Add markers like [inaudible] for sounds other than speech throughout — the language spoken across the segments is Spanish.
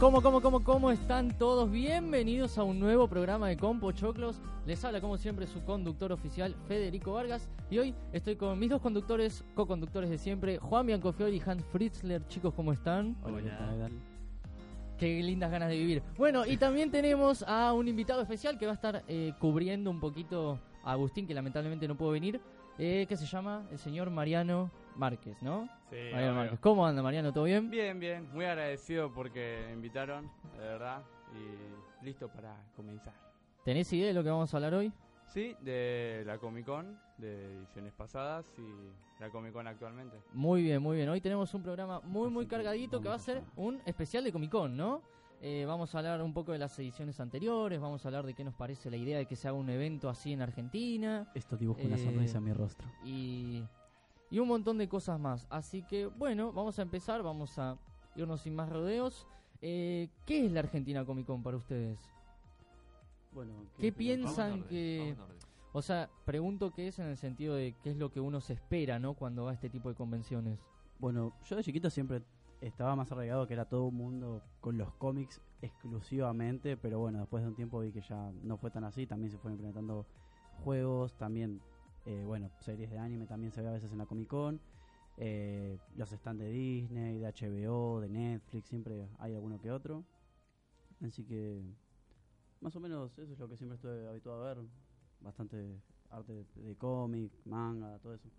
¿Cómo, cómo, cómo, cómo están todos? Bienvenidos a un nuevo programa de Compo Choclos. Les habla como siempre su conductor oficial Federico Vargas y hoy estoy con mis dos conductores, co-conductores de siempre, Juan Biancofiori y Hans Fritzler. Chicos, ¿cómo están? Hola. Qué lindas ganas de vivir. Bueno, y también tenemos a un invitado especial que va a estar eh, cubriendo un poquito a Agustín, que lamentablemente no pudo venir, eh, que se llama el señor Mariano Márquez, ¿no? Sí, Mariano. Márquez. ¿Cómo anda, Mariano? ¿Todo bien? Bien, bien. Muy agradecido porque me invitaron, de verdad. Y listo para comenzar. ¿Tenés idea de lo que vamos a hablar hoy? Sí, de la Comic Con, de ediciones pasadas y la Comic Con actualmente. Muy bien, muy bien. Hoy tenemos un programa muy, muy cargadito que va a ser un especial de Comic Con, ¿no? Eh, vamos a hablar un poco de las ediciones anteriores, vamos a hablar de qué nos parece la idea de que se haga un evento así en Argentina Esto dibuja una Eh, sonrisa en mi rostro. y, y un montón de cosas más. Así que, bueno, vamos a empezar, vamos a irnos sin más rodeos. Eh, ¿Qué es la Argentina Comic Con para ustedes? Bueno, ¿Qué piensan que...? O sea, pregunto qué es en el sentido de qué es lo que uno se espera, ¿no? Cuando va a este tipo de convenciones. Bueno, yo de chiquito siempre estaba más arraigado que era todo un mundo con los cómics exclusivamente, pero bueno, después de un tiempo vi que ya no fue tan así, también se fueron implementando juegos, también, eh, bueno, series de anime también se ve a veces en la Comic Con, eh, los stands de Disney, de HBO, de Netflix, siempre hay alguno que otro, así que más o menos eso es lo que siempre estoy habituado a ver, bastante arte de, cómic, manga, todo eso.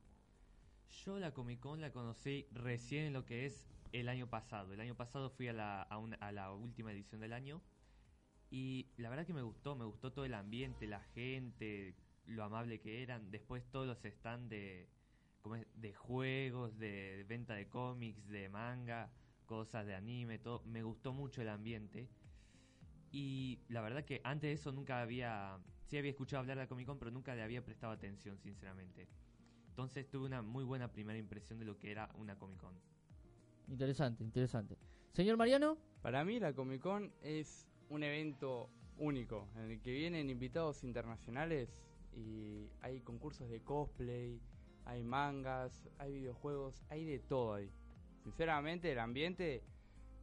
Yo la Comic Con la conocí recién en lo que es el año pasado. El año pasado fui a la, a la última edición del año y la verdad que me gustó, me gustó todo el ambiente, la gente, lo amable que eran. Después todos los stands de, ¿cómo es? de juegos, de, de venta de cómics, de manga, cosas de anime, todo. Me gustó mucho el ambiente. Y la verdad que antes de eso nunca había, sí había escuchado hablar de la Comic Con, pero nunca le había prestado atención, sinceramente. Entonces tuve una muy buena primera impresión de lo que era una Comic Con. Interesante, interesante. Señor Mariano, Para mí la Comic Con es un evento único en el que vienen invitados internacionales y hay concursos de cosplay, hay mangas, hay videojuegos, hay de todo ahí. Sinceramente el ambiente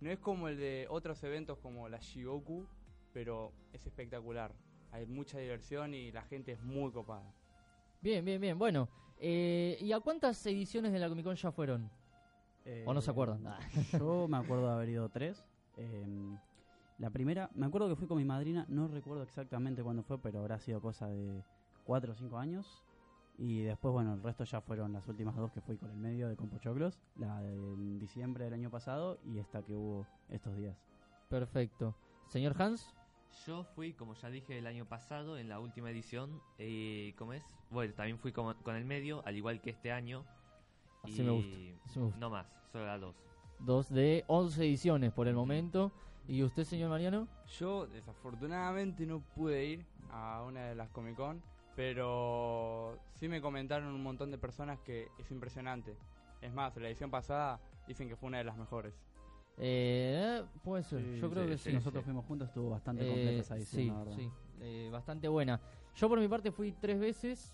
no es como el de otros eventos como la Shigoku, pero es espectacular. Hay mucha diversión y la gente es muy copada. bien, bien, bien. Bueno, eh, ¿y a cuántas ediciones de la Comic Con ya fueron? ¿O no se Eh, acuerdan? Ah. [laughs] Yo me acuerdo de haber ido tres. Em, la primera, me acuerdo que fui con mi madrina, no recuerdo exactamente cuándo fue, pero habrá sido cosa de cuatro o cinco años. Y después, bueno, el resto ya fueron las últimas dos que fui con el medio de Compochoclos, la de en diciembre del año pasado y esta que hubo estos días. Perfecto. Señor Hans, Yo fui, como ya dije, el año pasado, en la última edición. Eh, ¿Cómo es? Bueno, también fui con, con el medio, al igual que este año. así me gusta. Y así me gusta. No más, solo las dos. Dos de 11 ediciones por el momento. ¿Y usted, señor Mariano? Yo desafortunadamente no pude ir a una de las Comic Con, pero sí me comentaron un montón de personas que es impresionante. Es más, la edición pasada dicen que fue una de las mejores. Eh, puede ser, Sí, yo creo sí, que sí, sí. nosotros fuimos juntos, estuvo bastante Eh, completa esa edición, sí, la verdad. sí, eh, bastante buena. Yo por mi parte fui tres veces.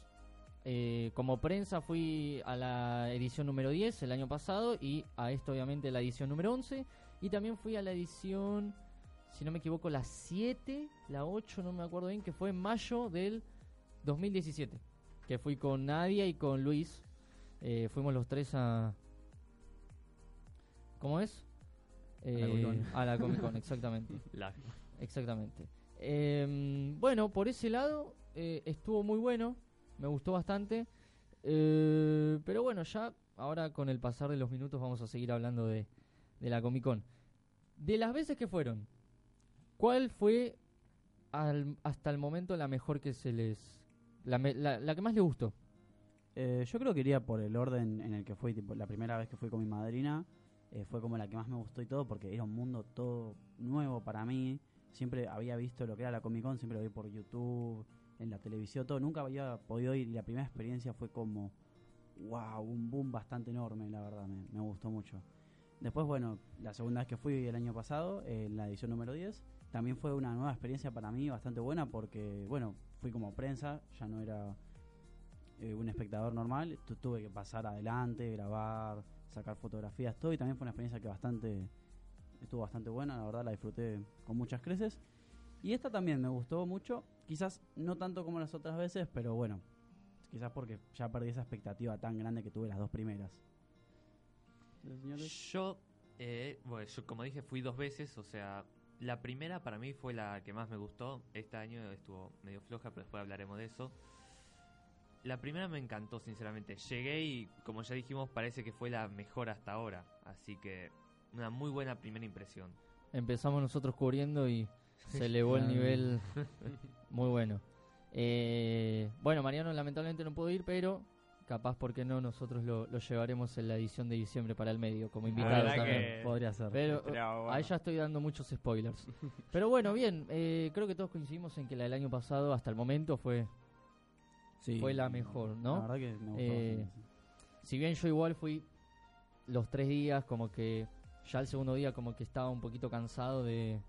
eh, como prensa fui a la edición número 10 el año pasado y a esto obviamente la edición número 11. Y también fui a la edición, si no me equivoco, la 7, la 8, no me acuerdo bien, que fue en mayo del 2017. Que fui con Nadia y con Luis. Eh, fuimos los tres a... ¿Cómo es? Eh, a la Comic Con, [laughs] exactamente. Exactamente. Em, bueno, por ese lado eh, estuvo muy bueno, me gustó bastante. Eh, pero bueno, ya ahora con el pasar de los minutos vamos a seguir hablando de, de la Comic Con. De las veces que fueron, ¿cuál fue al- hasta el momento la mejor que se les... La, la- la que más les gustó? Eh, yo creo que iría por el orden en el que fui, la primera vez que fui con mi madrina, eh, fue como la que más me gustó y todo, porque era un mundo todo nuevo para mí. Siempre había visto lo que era la Comic Con, siempre lo vi por YouTube, en la televisión, todo. Nunca había podido ir y la primera experiencia fue como, wow, un boom bastante enorme, la verdad, me, me gustó mucho. Después, bueno, la segunda vez que fui el año pasado, eh, en la edición número 10, también fue una nueva experiencia para mí bastante buena porque, bueno, fui como prensa, ya no era eh, un espectador normal, tu- tuve que pasar adelante, grabar, sacar fotografías, todo, y también fue una experiencia que bastante estuvo bastante buena, la verdad la disfruté con muchas creces. Y esta también me gustó mucho, quizás no tanto como las otras veces, pero bueno, quizás porque ya perdí esa expectativa tan grande que tuve las dos primeras. Yo, eh, bueno, yo como dije fui dos veces, o sea, la primera para mí fue la que más me gustó. Este año estuvo medio floja, pero después hablaremos de eso. La primera me encantó, sinceramente. Llegué y, como ya dijimos, parece que fue la mejor hasta ahora. Así que, una muy buena primera impresión. Empezamos nosotros cubriendo y se elevó el nivel [laughs] muy bueno. Eh, bueno, Mariano lamentablemente no pudo ir, pero capaz, porque no? Nosotros lo, lo, llevaremos en la edición de diciembre para el medio, como invitado también. Podría ser. Pero ahí ya estoy dando muchos spoilers. [laughs] pero bueno, bien, eh, creo que todos coincidimos en que la del año pasado, hasta el momento, fue, sí, fue la mejor, ¿no? La verdad que me gustó Eh, si bien yo igual fui los tres días, como que ya el segundo día, como que estaba un poquito cansado de,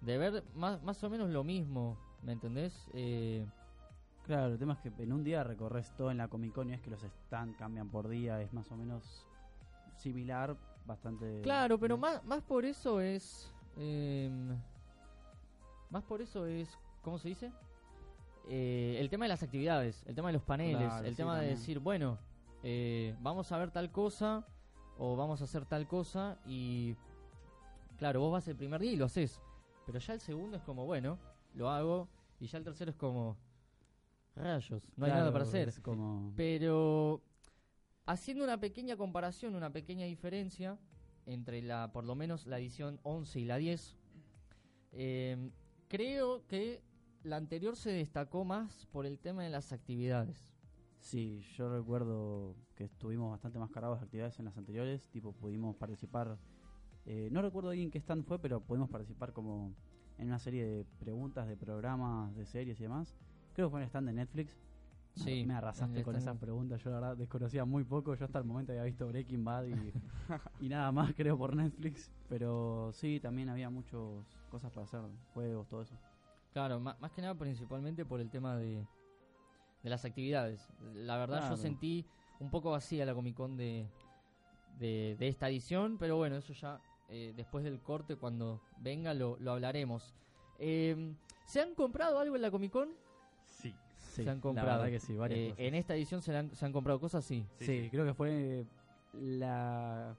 de ver más, más o menos lo mismo, ¿me entendés? Eh, Claro, el tema es que en un día recorres todo en la Comic Con y es que los stands cambian por día, es más o menos similar, bastante... Claro, pero más, más por eso es... Eh, más por eso es... ¿Cómo se dice? Eh, el tema de las actividades, el tema de los paneles, Claro, el sí, tema de decir, bueno, eh, vamos a ver tal cosa o vamos a hacer tal cosa y... Claro, vos vas el primer día y lo haces, pero ya el segundo es como, bueno, lo hago y ya el tercero es como... Rayos, no hay nada para hacer. como... Pero haciendo una pequeña comparación, una pequeña diferencia entre la, por lo menos la edición 11 y la 10, eh, creo que la anterior se destacó más por el tema de las actividades. Sí, yo recuerdo que estuvimos bastante más cargados de actividades en las anteriores, tipo pudimos participar, eh, no recuerdo bien qué stand fue, pero pudimos participar como en una serie de preguntas de programas, de series y demás. Creo que fue el stand de Netflix. Sí, me arrasaste con esas preguntas, yo la verdad desconocía muy poco, yo hasta el momento había visto Breaking Bad y, [laughs] y nada más creo por Netflix, pero sí, también había muchas cosas para hacer, juegos, todo eso. Claro, ma- más que nada principalmente por el tema de, de las actividades. La verdad Claro. yo sentí un poco vacía la Comic Con de, de, de esta edición, pero bueno, eso ya eh, después del corte, cuando venga, lo, lo hablaremos. Eh, ¿Se han comprado algo en la Comic Con? Sí. Se han la comprado. verdad que sí, varias Eh, cosas. en esta edición se, han, se han comprado cosas, sí. Sí, Sí, sí. creo que fue la...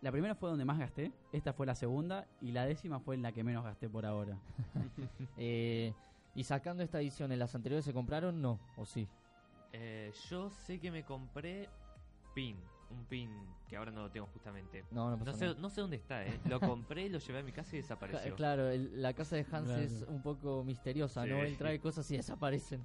La primera fue donde más gasté, esta fue la segunda y la décima fue en la que menos gasté por ahora. [laughs] Eh, y sacando esta edición, ¿en las anteriores se compraron? No, o sí. Eh, yo sé que me compré pin, un pin que ahora no lo tengo justamente. No, no No sé, no sé dónde está, ¿eh? Lo compré, lo llevé a mi casa y desapareció. [laughs] Claro, el- la casa de Hans Claro. es un poco misteriosa, Sí. ¿no? Él trae cosas y desaparecen.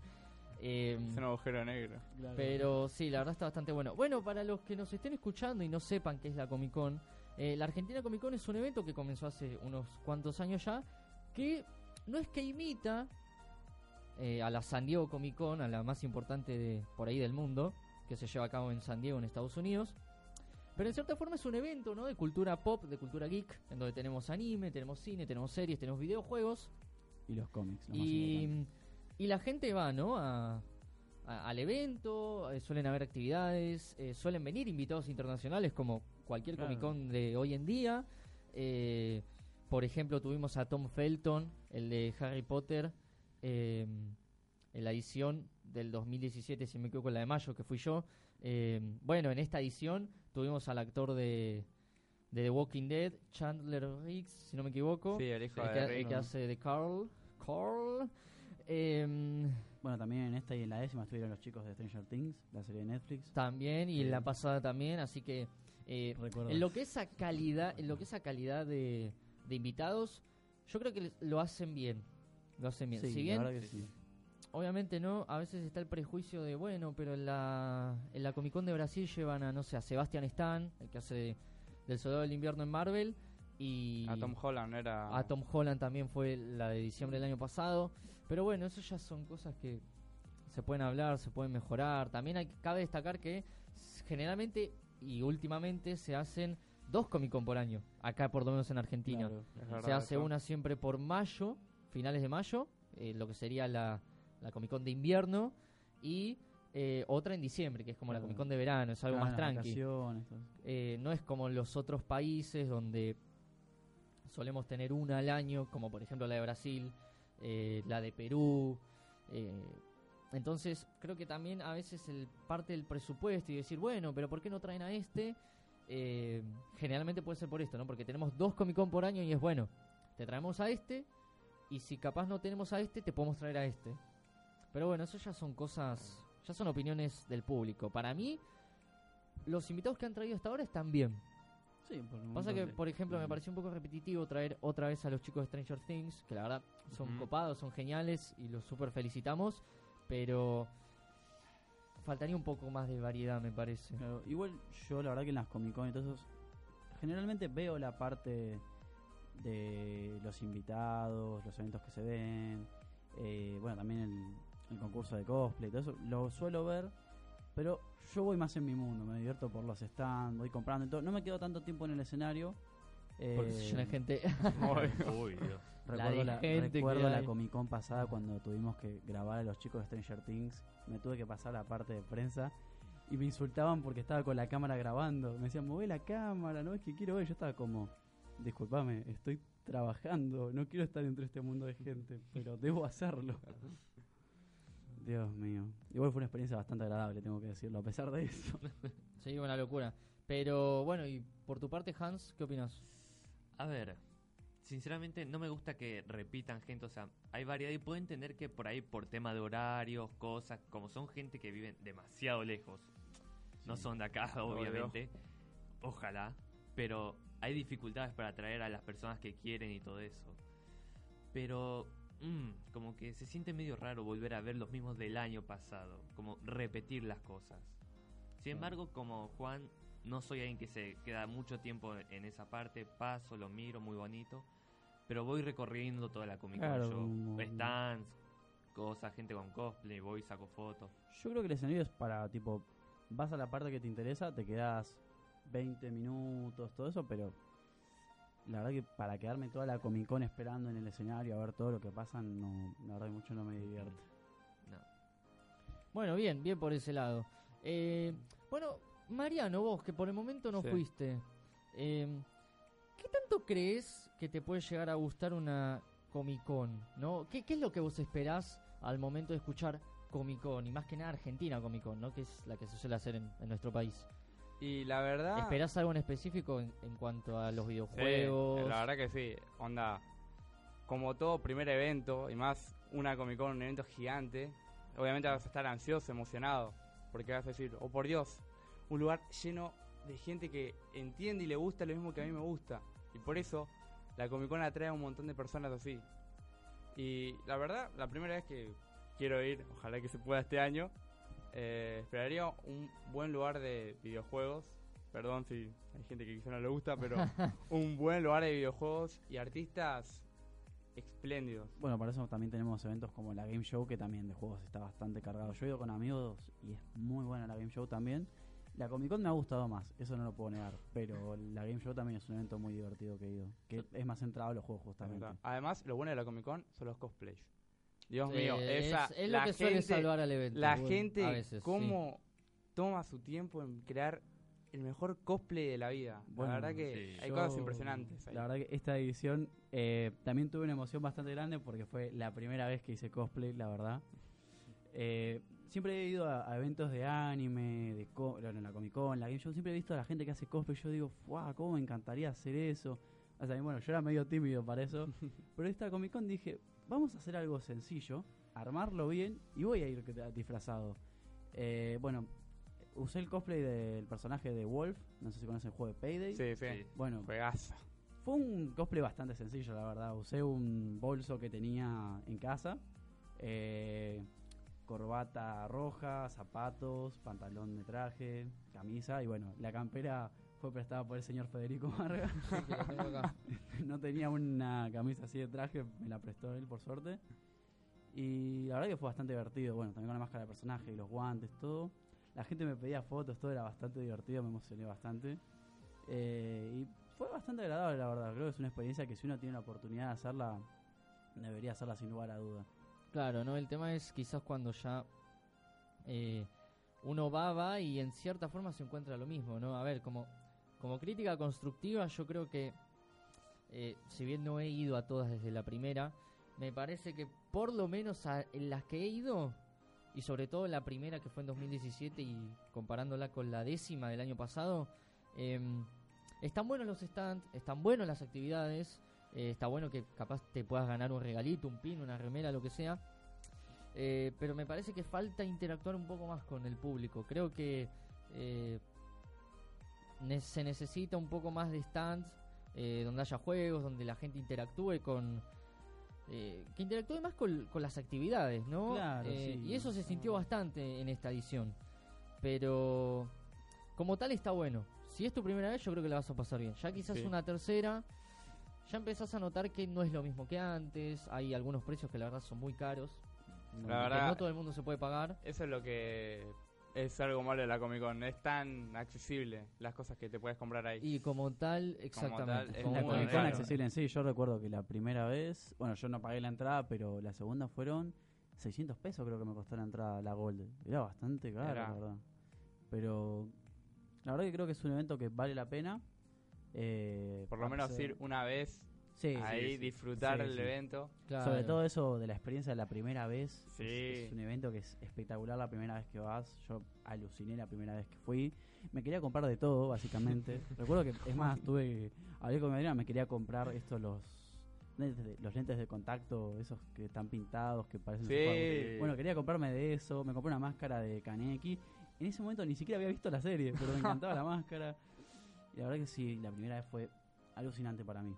Eh, Es un agujero negro. pero sí, la verdad está bastante bueno. Bueno, para los que nos estén escuchando y no sepan qué es la Comic Con, eh, la Argentina Comic Con es un evento que comenzó hace unos cuantos años ya, que no es que imita eh, a la San Diego Comic Con, a la más importante de por ahí del mundo, que se lleva a cabo en San Diego, en Estados Unidos. Pero en cierta forma es un evento, ¿no? De cultura pop, de cultura geek, en donde tenemos anime, tenemos cine, tenemos series, tenemos videojuegos. Y los cómics, lo más Y, importante. Y la gente va, ¿no? A, a- al evento, eh, suelen haber actividades, eh, suelen venir invitados internacionales como cualquier Claro. Comic Con de hoy en día. Eh, por ejemplo, tuvimos a Tom Felton, el de Harry Potter, eh, en la edición del 2017, si me equivoco, la de mayo, que fui yo. Bueno, en esta edición tuvimos al actor de, de The Walking Dead, Chandler Riggs, si no me equivoco. Sí, el hijo El de que, el Rick. que hace de Carl. Carl. Em, Bueno, también en esta y en la décima estuvieron los chicos de Stranger Things, la serie de Netflix. también, y en la pasada también, así que eh, en lo que esa calidad, en lo que esa calidad de, de invitados, yo creo que les- lo hacen bien. Lo hacen bien. Sí, si la bien, verdad que sí. obviamente no, a veces está el prejuicio de, bueno, pero en la, en la Comic Con de Brasil llevan a, no sé, a Sebastian Stan, el que hace de- del Soldado del Invierno en Marvel, y A Tom Holland era. A Tom Holland también fue la de diciembre del año pasado. Pero bueno, eso ya son cosas que se pueden hablar, se pueden mejorar. También hay, cabe destacar que generalmente y últimamente se hacen dos Comic Con por año, acá por lo menos en Argentina. Claro. Se hace una siempre por mayo, finales de mayo, eh, lo que sería la, la Comic Con de invierno, y eh, otra en diciembre, que es como la. Comic Con de verano, es algo más las tranqui. vacaciones, todo. Eh, no es como los otros países donde solemos tener una al año, como por ejemplo la de Brasil, eh, la de Perú. eh, entonces creo que también a veces el parte del presupuesto y decir, bueno, pero ¿por qué no traen a este? Eh, generalmente puede ser por esto, ¿no? Porque tenemos dos Comic Con por año y es bueno, te traemos a este y si capaz no tenemos a este, te podemos traer a este. Pero bueno, eso ya son cosas, ya son opiniones del público. Para mí, los invitados que han traído hasta ahora están bien. Sí, por un Pasa que, de- por ejemplo, me pareció un poco repetitivo traer otra vez a los chicos de Stranger Things, que la verdad son copados, son geniales y los super felicitamos, pero faltaría un poco más de variedad, me parece. Claro, igual yo la verdad que en las Comic Con y todo eso, generalmente veo la parte de los invitados, los eventos que se ven, eh, bueno, también el, el concurso de cosplay, todo eso, lo suelo ver, pero yo voy más en mi mundo, me divierto por los stands, voy comprando y todo, no me quedo tanto tiempo en el escenario. Porque se eh, llena de gente. [laughs] [laughs] Uy, Dios. Recuerdo, la, gente recuerdo la. Comic Con pasada cuando tuvimos que grabar a los chicos de Stranger Things. Me tuve que pasar la parte de prensa y me insultaban porque estaba con la cámara grabando. Me decían, mueve la cámara, no es que quiero ver. Yo estaba como, discúlpame, estoy trabajando, no quiero estar entre este mundo de gente, pero debo hacerlo. [laughs] Dios mío. Igual fue una experiencia bastante agradable, tengo que decirlo, a pesar de eso. [laughs] sí, una locura. Pero bueno, y por tu parte, Hans, ¿qué opinas? A ver, sinceramente no me gusta que repitan gente, o sea, hay variedad y puedo entender que por ahí por tema de horarios, cosas, como son gente que viven demasiado lejos, no son de acá, obviamente, ojalá, pero hay dificultades para atraer a las personas que quieren y todo eso. Pero, mm, como que se siente medio raro volver a ver los mismos del año pasado, como repetir las cosas. Sin embargo, como Juan, no soy alguien que se queda mucho tiempo en esa parte, paso, lo miro, muy bonito, pero voy recorriendo toda la Comic Con Claro, yo. Stands, cosas, gente con cosplay, voy, saco fotos. Yo creo que el escenario es para, tipo, vas a la parte que te interesa, te quedas 20 minutos, todo eso, pero la verdad que para quedarme toda la Comic Con esperando en el escenario a ver todo lo que pasa, no, la verdad que mucho no me divierte. No. Bueno, bien, bien por ese lado. Eh, bueno, Mariano, vos que por el momento no Sí. fuiste, eh, ¿qué tanto crees que te puede llegar a gustar una Comic Con? ¿no? ¿Qué, qué es lo que vos esperás al momento de escuchar Comic Con? Y más que nada Argentina Comic Con, ¿no? que es la que se suele hacer en, en nuestro país. Y la verdad... ¿Esperás algo en específico en, en cuanto a los Sí, videojuegos? la verdad que sí. Onda, como todo primer evento, y más una Comic Con, un evento gigante, obviamente vas a estar ansioso, emocionado, porque vas a decir, oh por Dios, un lugar lleno de gente que entiende y le gusta lo mismo que a mí me gusta. Y por eso la Comic Con atrae a un montón de personas así. Y la verdad, la primera vez que quiero ir, ojalá que se pueda este año, eh, esperaría un buen lugar de videojuegos. Perdón si hay gente que quizá no le gusta, pero [laughs] un buen lugar de videojuegos y artistas espléndidos. Bueno, para eso también tenemos eventos como la Game Show, que también de juegos está bastante cargado. Yo he ido con amigos y es muy buena la Game Show también. La Comic Con me ha gustado más, eso no lo puedo negar, pero la Game Show también es un evento muy divertido que he ido, que es más centrado a los juegos justamente. Además, lo bueno de la Comic Con son los cosplays. Dios mío, esa, es, es lo la que suele gente, salvar al evento. la bueno, gente a veces, sí. cómo toma su tiempo en crear el mejor cosplay de la vida. Bueno, la verdad que sí. hay Yo, cosas impresionantes ahí. La verdad que esta edición eh, también tuve una emoción bastante grande porque fue la primera vez que hice cosplay, la verdad. Eh, siempre he ido a, a eventos de anime, de co- bueno, la Comic Con, la Game Show, siempre he visto a la gente que hace cosplay. Yo digo, ¡guau! ¿Cómo me encantaría hacer eso? O sea, bueno, yo era medio tímido para eso. [laughs] pero esta Comic Con dije, vamos a hacer algo sencillo, armarlo bien y voy a ir disfrazado. Eh, bueno, usé el cosplay del personaje de Wolf, no sé si conocen el juego de Payday. Sí, sí. Bueno, Juegazo. fue un cosplay bastante sencillo, la verdad. Usé un bolso que tenía en casa, eh, corbata roja, zapatos, pantalón de traje, camisa y bueno, la campera fue prestada por el señor Federico [laughs] Marga. Sí, [laughs] no tenía una camisa así de traje, me la prestó él por suerte. Y la verdad que fue bastante divertido. Bueno, también con la máscara de personaje y los guantes, todo. La gente me pedía fotos, todo era bastante divertido, me emocioné bastante. Eh, y fue bastante agradable, la verdad. Creo que es una experiencia que si uno tiene la oportunidad de hacerla, debería hacerla sin lugar a duda. Claro, ¿no? El tema es quizás cuando ya eh, uno va, va y en cierta forma se encuentra lo mismo, ¿no? A ver, como, como crítica constructiva yo creo que eh, si bien no he ido a todas desde la primera, me parece que por lo menos en las que he ido, y sobre todo la primera que fue en 2017 y comparándola con la décima del año pasado, em, están buenos los stands, están buenos las actividades, eh, está bueno que capaz te puedas ganar un regalito, un pin, una remera, lo que sea. Eh, pero me parece que falta interactuar un poco más con el público. Creo que ne- se necesita un poco más de stands eh, donde haya juegos, donde la gente interactúe con... eh, que interactúe más con, con las actividades, ¿no? Claro, Eh, sí. Y eso se sintió bastante en esta edición. Pero como tal está bueno. Si es tu primera vez, yo creo que la vas a pasar bien. Ya quizás Sí. una tercera, ya empezás a notar que no es lo mismo que antes. Hay algunos precios que la verdad son muy caros. La y que verdad- no todo el mundo se puede pagar. Eso es lo que es algo malo de la Comic Con. Es tan accesible las cosas que te puedes comprar ahí. Y como tal, exactamente. es como La muy Comic Con accesible en sí, yo recuerdo que la primera vez, bueno, yo no pagué la entrada, pero la segunda fueron 600 pesos creo que me costó la entrada a la Gold. Era bastante caro, Era. la verdad. Pero la verdad que creo que es un evento que vale la pena. Eh, Por lo menos ir una vez Sí, ahí, sí. disfrutar Sí, el sí. evento. Claro. Sobre todo eso de la experiencia de la primera vez. Sí. Es, es un evento que es espectacular la primera vez que vas. Yo aluciné la primera vez que fui. Me quería comprar de todo, básicamente. [laughs] Recuerdo que, es más, tuve. Hablé con mi me quería comprar estos, los. lentes de- Los lentes de contacto, esos que están pintados, que parecen. Bueno, quería comprarme de eso. Me compré una máscara de Kaneki. En ese momento ni siquiera había visto la serie, pero me encantaba la [laughs] máscara. Y la verdad que sí, la primera vez fue alucinante para mí.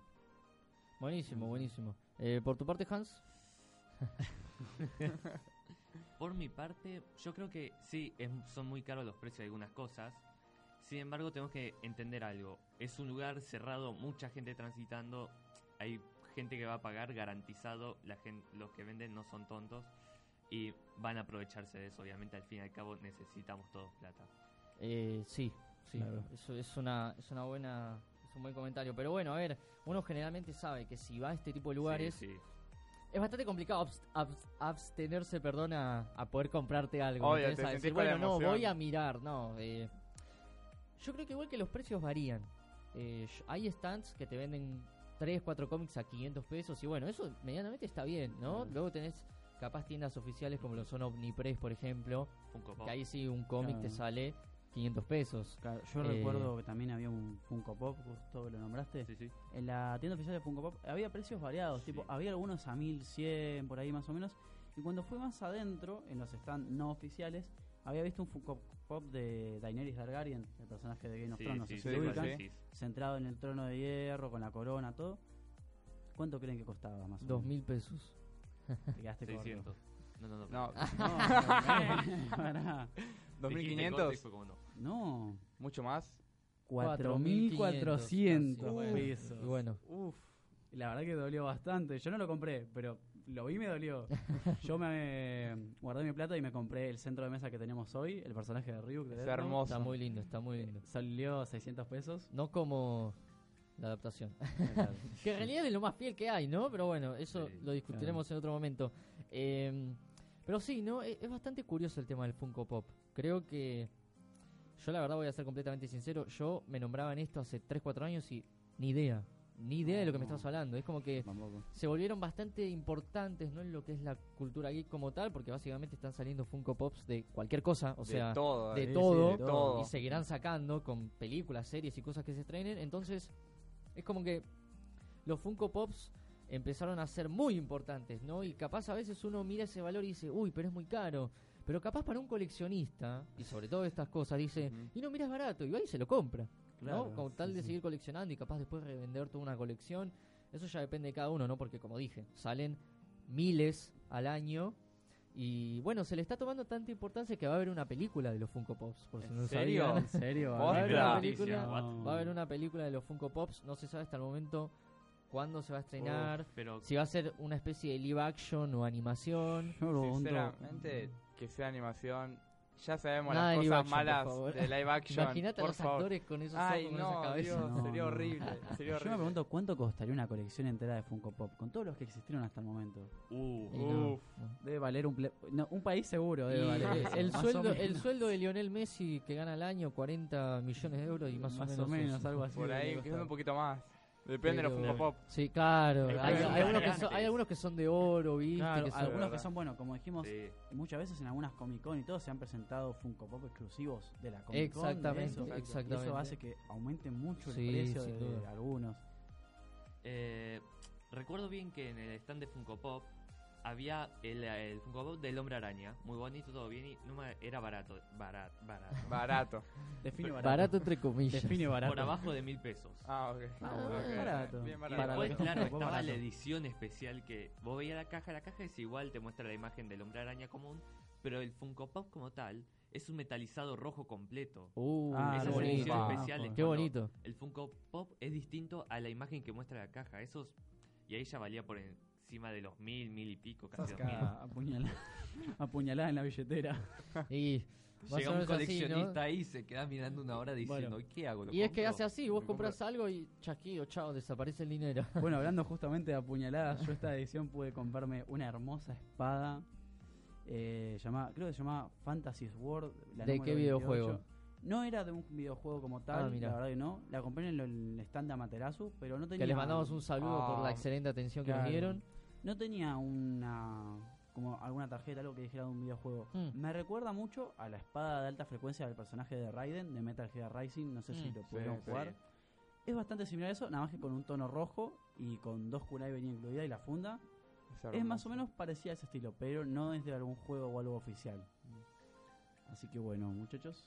Buenísimo, buenísimo. Eh, por tu parte, Hans. [laughs] Por mi parte, yo creo que sí, es- son muy caros los precios de algunas cosas. Sin embargo, tenemos que entender algo. Es un lugar cerrado, mucha gente transitando. Hay gente que va a pagar garantizado. La gen- los que venden no son tontos y van a aprovecharse de eso. Obviamente, al fin y al cabo, necesitamos todos plata. Eh, sí, sí. Claro. Eso es una, es una buena, es un buen comentario. Pero bueno, a ver, uno generalmente sabe que si va a este tipo de lugares Sí, sí. es bastante complicado abs- abs- abstenerse, perdón, a, a poder comprarte algo. Bueno, no, emoción". voy a mirar, no. eh, yo creo que igual que los precios varían. Eh, hay stands que te venden 3, 4 cómics a 500 pesos y bueno, eso medianamente está bien, ¿no? Mm. Luego tenés capaz tiendas oficiales como lo son Omnipress, por ejemplo, Funko Pop. que ahí sí un cómic te sale 500 pesos. Claro, yo Eh, recuerdo que también había un Funko Pop, justo que lo nombraste. Sí, sí. En la tienda oficial de Funko Pop había precios variados, tipo, había algunos a 1100 por ahí más o menos. Y cuando fui más adentro, en los stands no oficiales, había visto un Funko Pop de Daenerys Targaryen, el personaje de Game of Sí, Thrones, no sí, sé sí, si lo sí, ubican, sí. decís. centrado en el trono de hierro, con la corona, todo. ¿Cuánto creen que costaba más o Dos menos? mil pesos. Te quedaste corto. 600. No, no, no. No, No, pará. Dijiste corto y 2500, fue como no. no, mucho más. 4.400 Bueno. pesos. Y bueno, Uf, La verdad que dolió bastante. Yo no lo compré, pero lo vi y me dolió. [laughs] Yo me guardé mi plata y me compré el centro de mesa que tenemos hoy, el personaje de Ryuk. de es hermoso. está muy lindo, está muy lindo. Salió 600 pesos. No como la adaptación. [laughs] Claro. Que en realidad es lo más fiel que hay, ¿no? Pero bueno, eso Sí, lo discutiremos en otro momento. Eh, pero sí, ¿no? Es, es bastante curioso el tema del Funko Pop. Creo que. Yo la verdad voy a ser completamente sincero. Yo me nombraba en esto hace 3-4 años y ni idea. Ni idea de lo que me No. estabas hablando. Es como que Tampoco. se volvieron bastante importantes, ¿no? En lo que es la cultura geek como tal, porque básicamente están saliendo Funko Pops de cualquier cosa. O de sea, todo. de sí, todo, de todo. y seguirán sacando con películas, series y cosas que se estrenen. Entonces, es como que los Funko Pops empezaron a ser muy importantes, ¿no? Y capaz a veces uno mira ese valor y dice, uy, pero es muy caro. Pero capaz para un coleccionista, y sobre todo estas cosas, dice, y no, mira, es barato, y va y se lo compra, Claro, ¿no? Con tal sí, de seguir coleccionando y capaz después revender toda una colección. Eso ya depende de cada uno, ¿no? Porque como dije, salen miles al año. Y bueno, se le está tomando tanta importancia que va a haber una película de los Funko Pops, por si ¿En no serio? sabían. ¿En serio? [laughs] Va a haber una película, No. va a haber una película de los Funko Pops, no se sabe hasta el momento cuándo se va a estrenar, Uf, pero si va a ser una especie de live action o animación. Yo me pregunto- Sinceramente, que sea animación. Ya sabemos Nada las cosas action, malas de live action. [laughs] Imagínate a los favor. actores con esos Ay, ojos, con esa no, cabeza. Dios, No, sería horrible. Sería Yo horrible. me pregunto cuánto costaría una colección entera de Funko Pop, con todos los que existieron hasta el momento. uh, no, Uf. Debe valer un, ple- no, un país seguro, debe Y valer. el, eso, sueldo, el sueldo de Lionel Messi que gana al año 40 millones de euros y más, Más o o menos, eso. algo así. Por ahí, quizás un poquito más. Depende de los Funko Pop. Sí, claro. Hay Hay, varios hay algunos que son, variantes. hay algunos que son de oro, ¿viste? Claro, que son- algunos que son, bueno, como dijimos, Sí. muchas veces en algunas Comic Con y todo se han presentado Funko Pop exclusivos de la Comic Con. de Exactamente, eso. Y exactamente. eso hace que aumente mucho el Sí, precio de, duda. algunos. Eh, recuerdo bien que en el stand de Funko Pop había el, el Funko Pop del Hombre Araña, muy bonito, todo bien, y no me- era barato, barato, barato. Barato. [laughs] Define barato. Barato entre comillas. Define barato. Por abajo de mil pesos. Ah, ok. Ah, Ok, barato. Bien Y barato. Para después, claro, estaba la edición especial que vos veías la caja, la caja es igual, te muestra la imagen del Hombre Araña común, pero el Funko Pop como tal es un metalizado rojo completo. Uh, Ah, Esas qué ediciones especiales. Bonito. El Funko Pop es distinto a la imagen que muestra la caja. Esos y ahí ya valía por encima de los mil, mil y pico, casi dos mil. Apuñalada, [laughs] apuñalada en la billetera. Y, Llega un así, coleccionista ¿no? ahí y se queda mirando una hora diciendo, Bueno. ¿y qué hago? ¿Lo Y es que hace así, vos compras algo y chasquido, chao, desaparece el dinero. [laughs] Bueno, hablando [laughs] justamente de apuñaladas, yo esta edición pude comprarme una hermosa espada. Eh, llamada, creo que se llamaba Fantasy Sword. la ¿De qué 28. videojuego? No era de un videojuego como tal, Ah, mira. la verdad que no. La compré en el stand de Amaterasu, pero no tenía. Que les mandamos un saludo por la Ah, excelente atención que claro. nos dieron. No tenía una. como alguna tarjeta, algo que dijera de un videojuego. Mm. Me recuerda mucho a la espada de alta frecuencia del personaje de Raiden, de Metal Gear Rising. No sé si Mm, lo sí, pudieron sí. jugar. Es bastante similar a eso, nada más que con un tono rojo y con dos kunai venía incluida y la funda. Es más o menos parecida a ese estilo, pero no es de algún juego o algo oficial. Así que bueno, muchachos.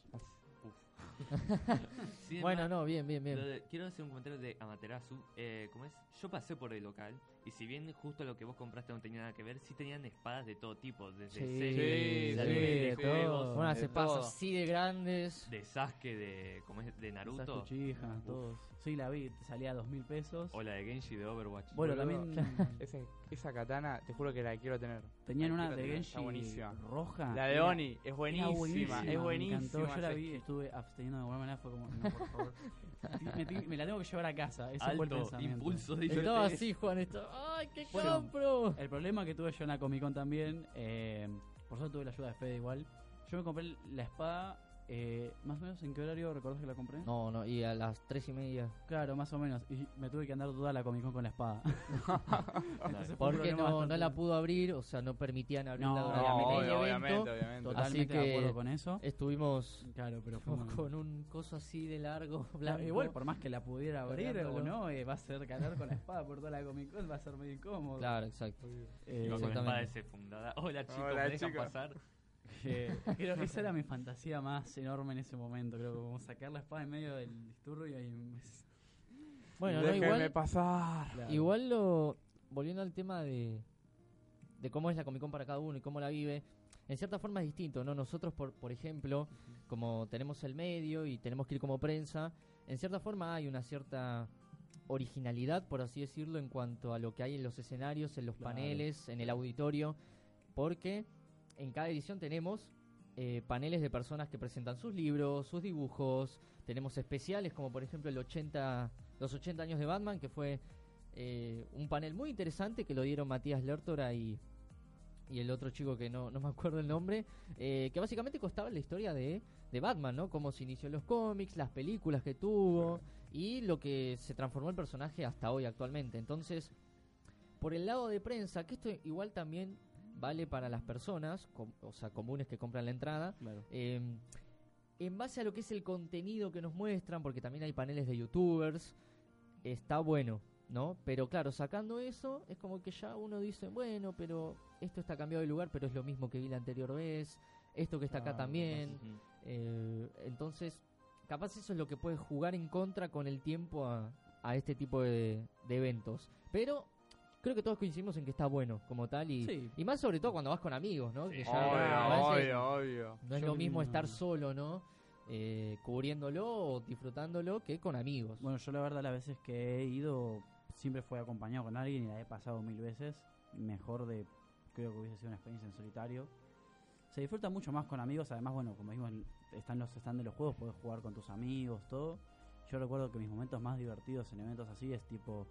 Sin [laughs] Bueno, no, bien, bien, bien. lo de- quiero hacer un comentario de Amaterasu. Eh, como es, yo pasé por el local y si bien justo lo que vos compraste no tenía nada que ver, sí tenían espadas de todo tipo, desde Sí, series, sí, de, sí, de de juegos. Unas espadas todo. así de grandes. de Sasuke, de, como es, de Naruto, cuchijas, todos. Sí, la vi, te salía a dos mil pesos. o la de Genshi de Overwatch. Bueno, también [laughs] Ese- esa katana, te juro que la quiero tener. tenían La una de buenísima. roja. La de Oni, es buenísima, es Me buenísima. encantó, yo la vi, estuve absteniendo de alguna manera, fue como, no, por favor. [laughs] me, me la tengo que llevar a casa, ese fue el Alto, pensamiento. impulso de Estaba así, Juan. Esto. ¡Ay, qué Bueno, compro! El problema que tuve yo en la Comic Con también, eh, por suerte tuve la ayuda de Fede igual. Yo me compré la espada, eh, más o menos en qué horario recordás que la compré? No, no, y a las tres y media. Claro, más o menos. Y me tuve que andar toda la Comic Con con la espada. [laughs] Entonces Porque no, no la pudo abrir, o sea, no permitían abrirla No, durante No, obviamente, el obvio, evento. obviamente, obviamente. Totalmente Así de acuerdo con eso. Estuvimos Claro, pero fue con, un coso así de largo, blanco. Igual, por más que la pudiera abrir o no, eh, va a ser cargar con la espada por toda la Comic Con, va a ser medio incómodo. Claro, exacto. Eh, con la espada. Hola chicos, Hola, ¿me dejan chicos. pasar? Eh, [laughs] creo que esa era mi fantasía más enorme en ese momento. Creo que como sacar la espada en medio del disturbio y. me- Bueno, no, Déjenme igual, pasar. Claro. igual lo. Volviendo al tema de. De cómo es la Comic Con para cada uno y cómo la vive. En cierta forma es distinto, ¿no? Nosotros, por, por ejemplo, como tenemos el medio y tenemos que ir como prensa, en cierta forma hay una cierta originalidad, por así decirlo, en cuanto a lo que hay en los escenarios, en los Claro. paneles, en el auditorio, porque en cada edición tenemos eh, paneles de personas que presentan sus libros, sus dibujos, tenemos especiales como por ejemplo el 80, los 80 años de Batman, que fue eh, un panel muy interesante que lo dieron Matías Lertora y, y el otro chico que no, no me acuerdo el nombre, eh, que básicamente costaba la historia de, de Batman, ¿no? Cómo se inició en los cómics, las películas que tuvo y lo que se transformó el personaje hasta hoy actualmente. Entonces, por el lado de prensa, que esto igual también vale para las personas, com- o sea, comunes que compran la entrada, Claro. eh, en base a lo que es el contenido que nos muestran, porque también hay paneles de youtubers, está bueno, ¿no? Pero claro, sacando eso, es como que ya uno dice, bueno, pero esto está cambiado de lugar, pero es lo mismo que vi la anterior vez, esto que está acá Claro, también. Eh, entonces, capaz eso es lo que puede jugar en contra con el tiempo a, a este tipo de, de eventos. Pero creo que todos coincidimos en que está bueno como tal y, Sí. y más sobre todo cuando vas con amigos, ¿no? Sí. Que ya Obvio, veces obvio, obvio. no es Yo lo mismo no- estar solo, ¿no? Eh, cubriéndolo o disfrutándolo que con amigos. Bueno, yo la verdad las veces que he ido siempre fue acompañado con alguien y la he pasado mil veces. Mejor de, creo que hubiese sido una experiencia en solitario. Se disfruta mucho más con amigos, además, bueno, como dijimos, están los están de los juegos, puedes jugar con tus amigos, todo. Yo recuerdo que mis momentos más divertidos en eventos así es tipo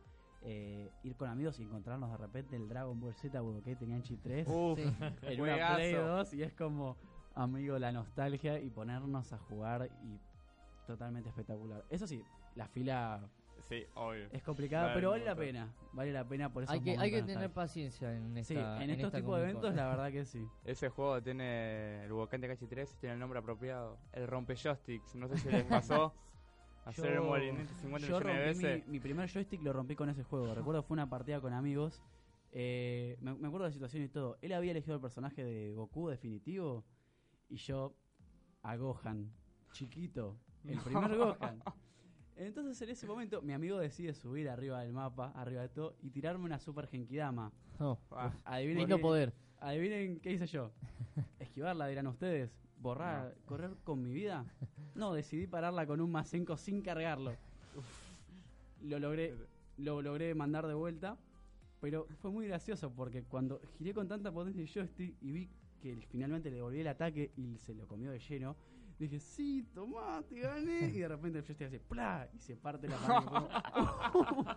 eh, ir con amigos y encontrarnos de repente el Dragon Ball Z Budokai tenían chip 3 Uf, Sí. en una. [laughs] Play 2 y es como, amigo, la nostalgia y ponernos a jugar y totalmente espectacular. Eso sí, la fila Sí, obvio. Es complicado, Vale, pero vale la pena. Vale la pena por eso. Hay que, hay que tener paciencia en esta Sí, en, estos esta tipos de eventos, la verdad que sí. Ese juego tiene. El Budokai Tenkaichi 3 tiene el nombre apropiado. El rompe joysticks. No sé si les pasó. [laughs] Hacer el Yo- movimiento 50 Yo millones de rompí veces. mi, mi primer joystick lo rompí con ese juego. [laughs] Recuerdo fue una partida con amigos. eh, me, me acuerdo de la situación y todo. Él había elegido el personaje de Goku definitivo y yo a Gohan, chiquito, el primer Gohan. Entonces en ese momento mi amigo decide subir arriba del mapa, arriba de todo, y tirarme una super Genkidama. No, Ah, Adivinen, qué, poder. adivinen qué hice yo. [laughs] Esquivarla, dirán ustedes. Borrar, correr con mi vida. No, decidí pararla con un Masenko sin cargarlo. Lo logré, lo logré mandar de vuelta, pero fue muy gracioso porque cuando giré con tanta potencia el joystick y vi que finalmente le devolví el ataque y se lo comió de lleno, dije, sí, tomá, te gané. [laughs] Y de repente el joystick hace ¡plá! y se parte la mano. [laughs]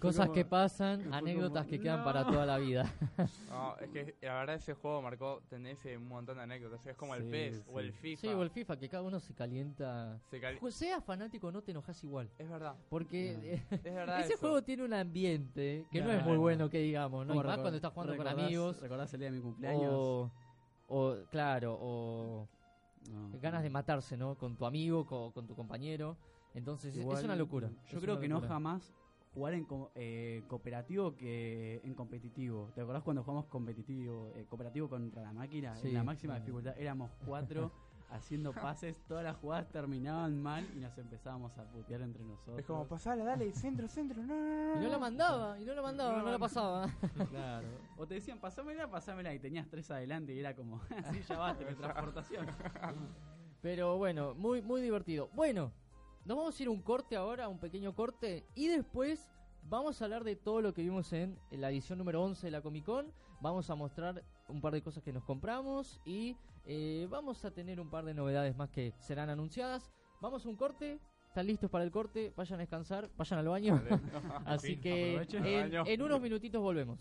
Cosas como- que pasan, anécdotas como, que quedan "No". para toda la vida. [laughs] No, es que la verdad ese juego marcó tendencia en un montón de anécdotas. Es como el Sí, PES o el FIFA. Sí, o el FIFA, que cada uno se calienta. Se cali- Ju- Seas fanático o no, te enojas igual. Es verdad. Porque No. eh, Es verdad. ese eso. juego tiene un ambiente que no, es muy bueno, que digamos, ¿no? Y ¿Cómo más cuando estás jugando con amigos. ¿Recordás el día de mi cumpleaños? O, o, claro, o No. ganas de matarse, ¿no? Con tu amigo, co- con, tu compañero. Entonces, es- una locura. Yo creo que no jamás jugar en co- eh, cooperativo que en competitivo. ¿Te acordás cuando jugamos competitivo, eh, cooperativo contra la máquina? Sí, en la máxima claro. dificultad éramos cuatro [laughs] haciendo [laughs] pases, todas las jugadas terminaban mal y nos empezábamos a putear entre nosotros. Es como, pasala, dale, centro, centro. No, no, no. Y no la mandaba, y no la mandaba, no, la pasaba. [laughs] Claro. O te decían, pasámela, pasámela, y tenías tres adelante y era como, [laughs] así ya basta, mi transportación. Pero bueno, muy, muy divertido. Bueno, nos vamos a ir a un corte ahora, un pequeño corte, y después vamos a hablar de todo lo que vimos en la edición número 11 de la Comic Con. Vamos a mostrar un par de cosas que nos compramos y eh, vamos a tener un par de novedades más que serán anunciadas. Vamos a un corte. ¿Están listos para el corte? Vayan a descansar, vayan al baño. [laughs] Así Sí, que en, en unos minutitos volvemos.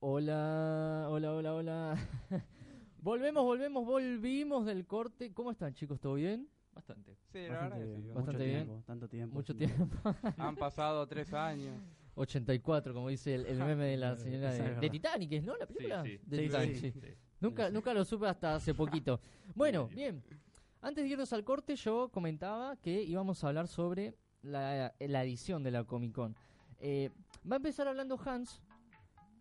Hola, hola, hola, hola. [laughs] volvemos, volvemos, volvimos del corte. ¿Cómo están chicos? ¿Todo bien? Bastante. Sí, la verdad que sí. Mucho Bastante bien. tiempo, tanto tiempo. Mucho sí. tiempo. [laughs] Han pasado tres años. 84, como dice el, el meme de la [laughs] señora de, de. Titanic, ¿es, ¿no? La película sí. de Sí, Titanic, sí. sí. Nunca, nunca lo supe hasta hace poquito. Bueno, bien. Antes de irnos al corte, yo comentaba que íbamos a hablar sobre la, la edición de la Comic Con. Eh, va a empezar hablando Hans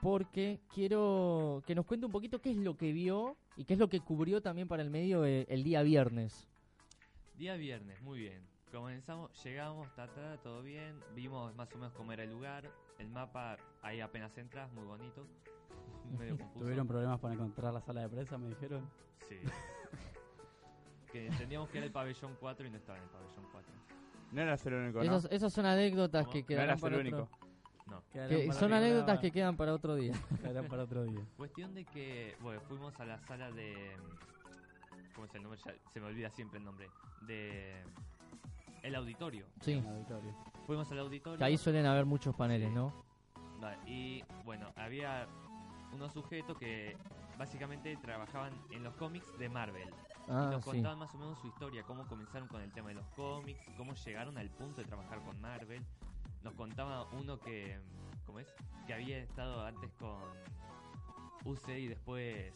porque quiero que nos cuente un poquito qué es lo que vio y qué es lo que cubrió también para el medio eh, el día viernes. Día viernes, muy bien. Comenzamos, llegamos, ta, ta, todo bien. Vimos más o menos cómo era el lugar. El mapa, ahí apenas entras, muy bonito. [laughs] Medio confuso. Tuvieron problemas para encontrar la sala de prensa, me dijeron. Sí. [laughs] que entendíamos que era el pabellón 4 y no estaba en el pabellón 4. No eras el único, ¿no? Esas, esas son anécdotas ¿Cómo? que No No eras para el otro, único. No. Que son anécdotas que quedan para otro día. [laughs] quedarán para otro día. Cuestión de que, bueno, fuimos a la sala de... ¿Cómo es el nombre? Ya se me olvida siempre el nombre. De... El auditorio. Sí, el auditorio. Fuimos al auditorio. que ahí suelen haber muchos paneles, Sí. ¿no? Vale, y bueno, había unos sujetos que básicamente trabajaban en los cómics de Marvel. y Ah, nos sí. contaban más o menos su historia, cómo comenzaron con el tema de los cómics, cómo llegaron al punto de trabajar con Marvel. Nos contaba uno que, ¿cómo es? Que había estado antes con UC y después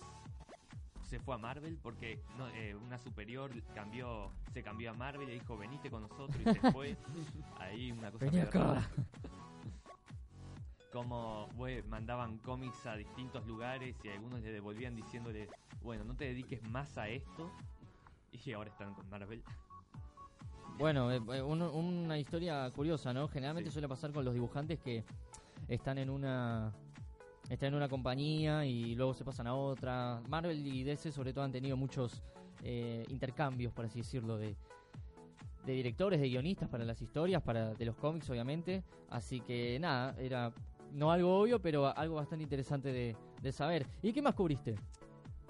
se fue a Marvel porque no, eh, una superior cambió, se cambió a Marvel y dijo venite con nosotros y se fue. [laughs] Ahí una cosa Vení acá. [laughs] Como güey, mandaban cómics a distintos lugares y algunos le devolvían diciéndole, bueno, no te dediques más a esto. Y ahora están con Marvel. Bueno, eh, eh, un- una historia curiosa, ¿no? Generalmente Sí. suele pasar con los dibujantes que están en una están en una compañía y luego se pasan a otra. Marvel y DC sobre todo han tenido muchos eh, intercambios, por así decirlo, de, de directores, de guionistas para las historias, para de los cómics, obviamente. Así que nada, era no algo obvio, pero algo bastante interesante de, de saber. ¿Y qué más cubriste?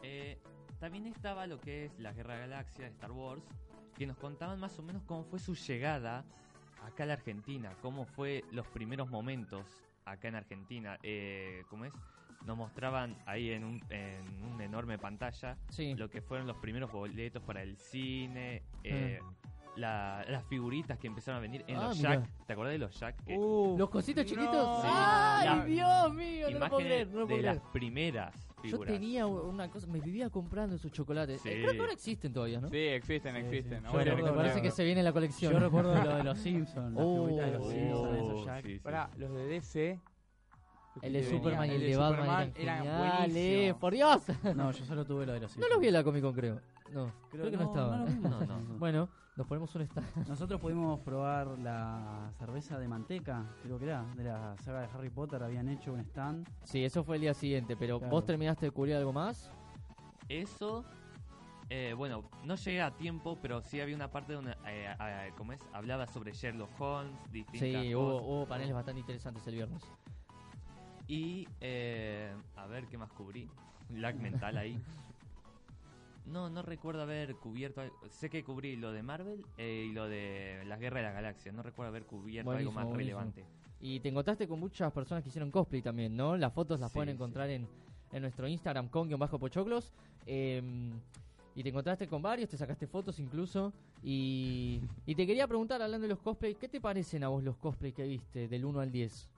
Eh, también estaba lo que es la Guerra de Galaxia de Star Wars, que nos contaban más o menos cómo fue su llegada acá a la Argentina, cómo fue los primeros momentos acá en Argentina. Eh, ¿Cómo es? Nos mostraban ahí en, un, en una enorme pantalla Sí. lo que fueron los primeros boletos para el cine, eh, la- las figuritas que empezaron a venir en Ah, los mirá. Jack. ¿Te acordás de los Jack? Que- Los cositos no. chiquitos. Sí. ¡Ay, La- Dios mío! No lo puedo creer, no lo puedo de creer. las primeras Yo figuras. tenía una cosa, me vivía comprando esos chocolates. Sí. Eh, creo que ahora existen todavía, ¿no? Sí, existen, Sí, existen. Yo me parece que se viene la colección. Yo recuerdo lo de los [laughs] Simpsons, las Oh, figuritas de los oh, Simpsons, esos Jack. sí, sí. Pará, los de DC. el de Superman y el de Batman Superman eran, eran geniales, por Dios. No, yo solo tuve lo de los No Simpsons. los vi en la Comic Con, creo. No, creo, que no, estaba. No, no. Bueno, nos ponemos un stand. Nosotros pudimos probar la cerveza de manteca, creo que era, de la saga de Harry Potter, habían hecho un stand. Sí, eso fue el día siguiente, pero Claro. vos terminaste de cubrir algo más. Eso, eh, bueno, no llegué a tiempo, pero sí había una parte donde, eh, eh, ¿cómo es? Hablaba sobre Sherlock Holmes, distintas Sí, hubo, hubo paneles bastante interesantes el viernes. Y, eh, a ver, ¿qué más cubrí? Lag mental ahí. [laughs] No, no recuerdo haber cubierto. Sé que cubrí lo de Marvel eh, y lo de las guerras de las galaxias. No recuerdo haber cubierto Buenísimo, algo más buenísimo. relevante. Y te encontraste con muchas personas que hicieron cosplay también, ¿no? Las fotos las Sí, pueden sí. encontrar en, en nuestro Instagram con-pochoclos. pochoclos y te encontraste con varios, te sacaste fotos incluso. Y, y te quería preguntar, hablando de los cosplays, ¿qué te parecen a vos los cosplays que viste del 1 al 10?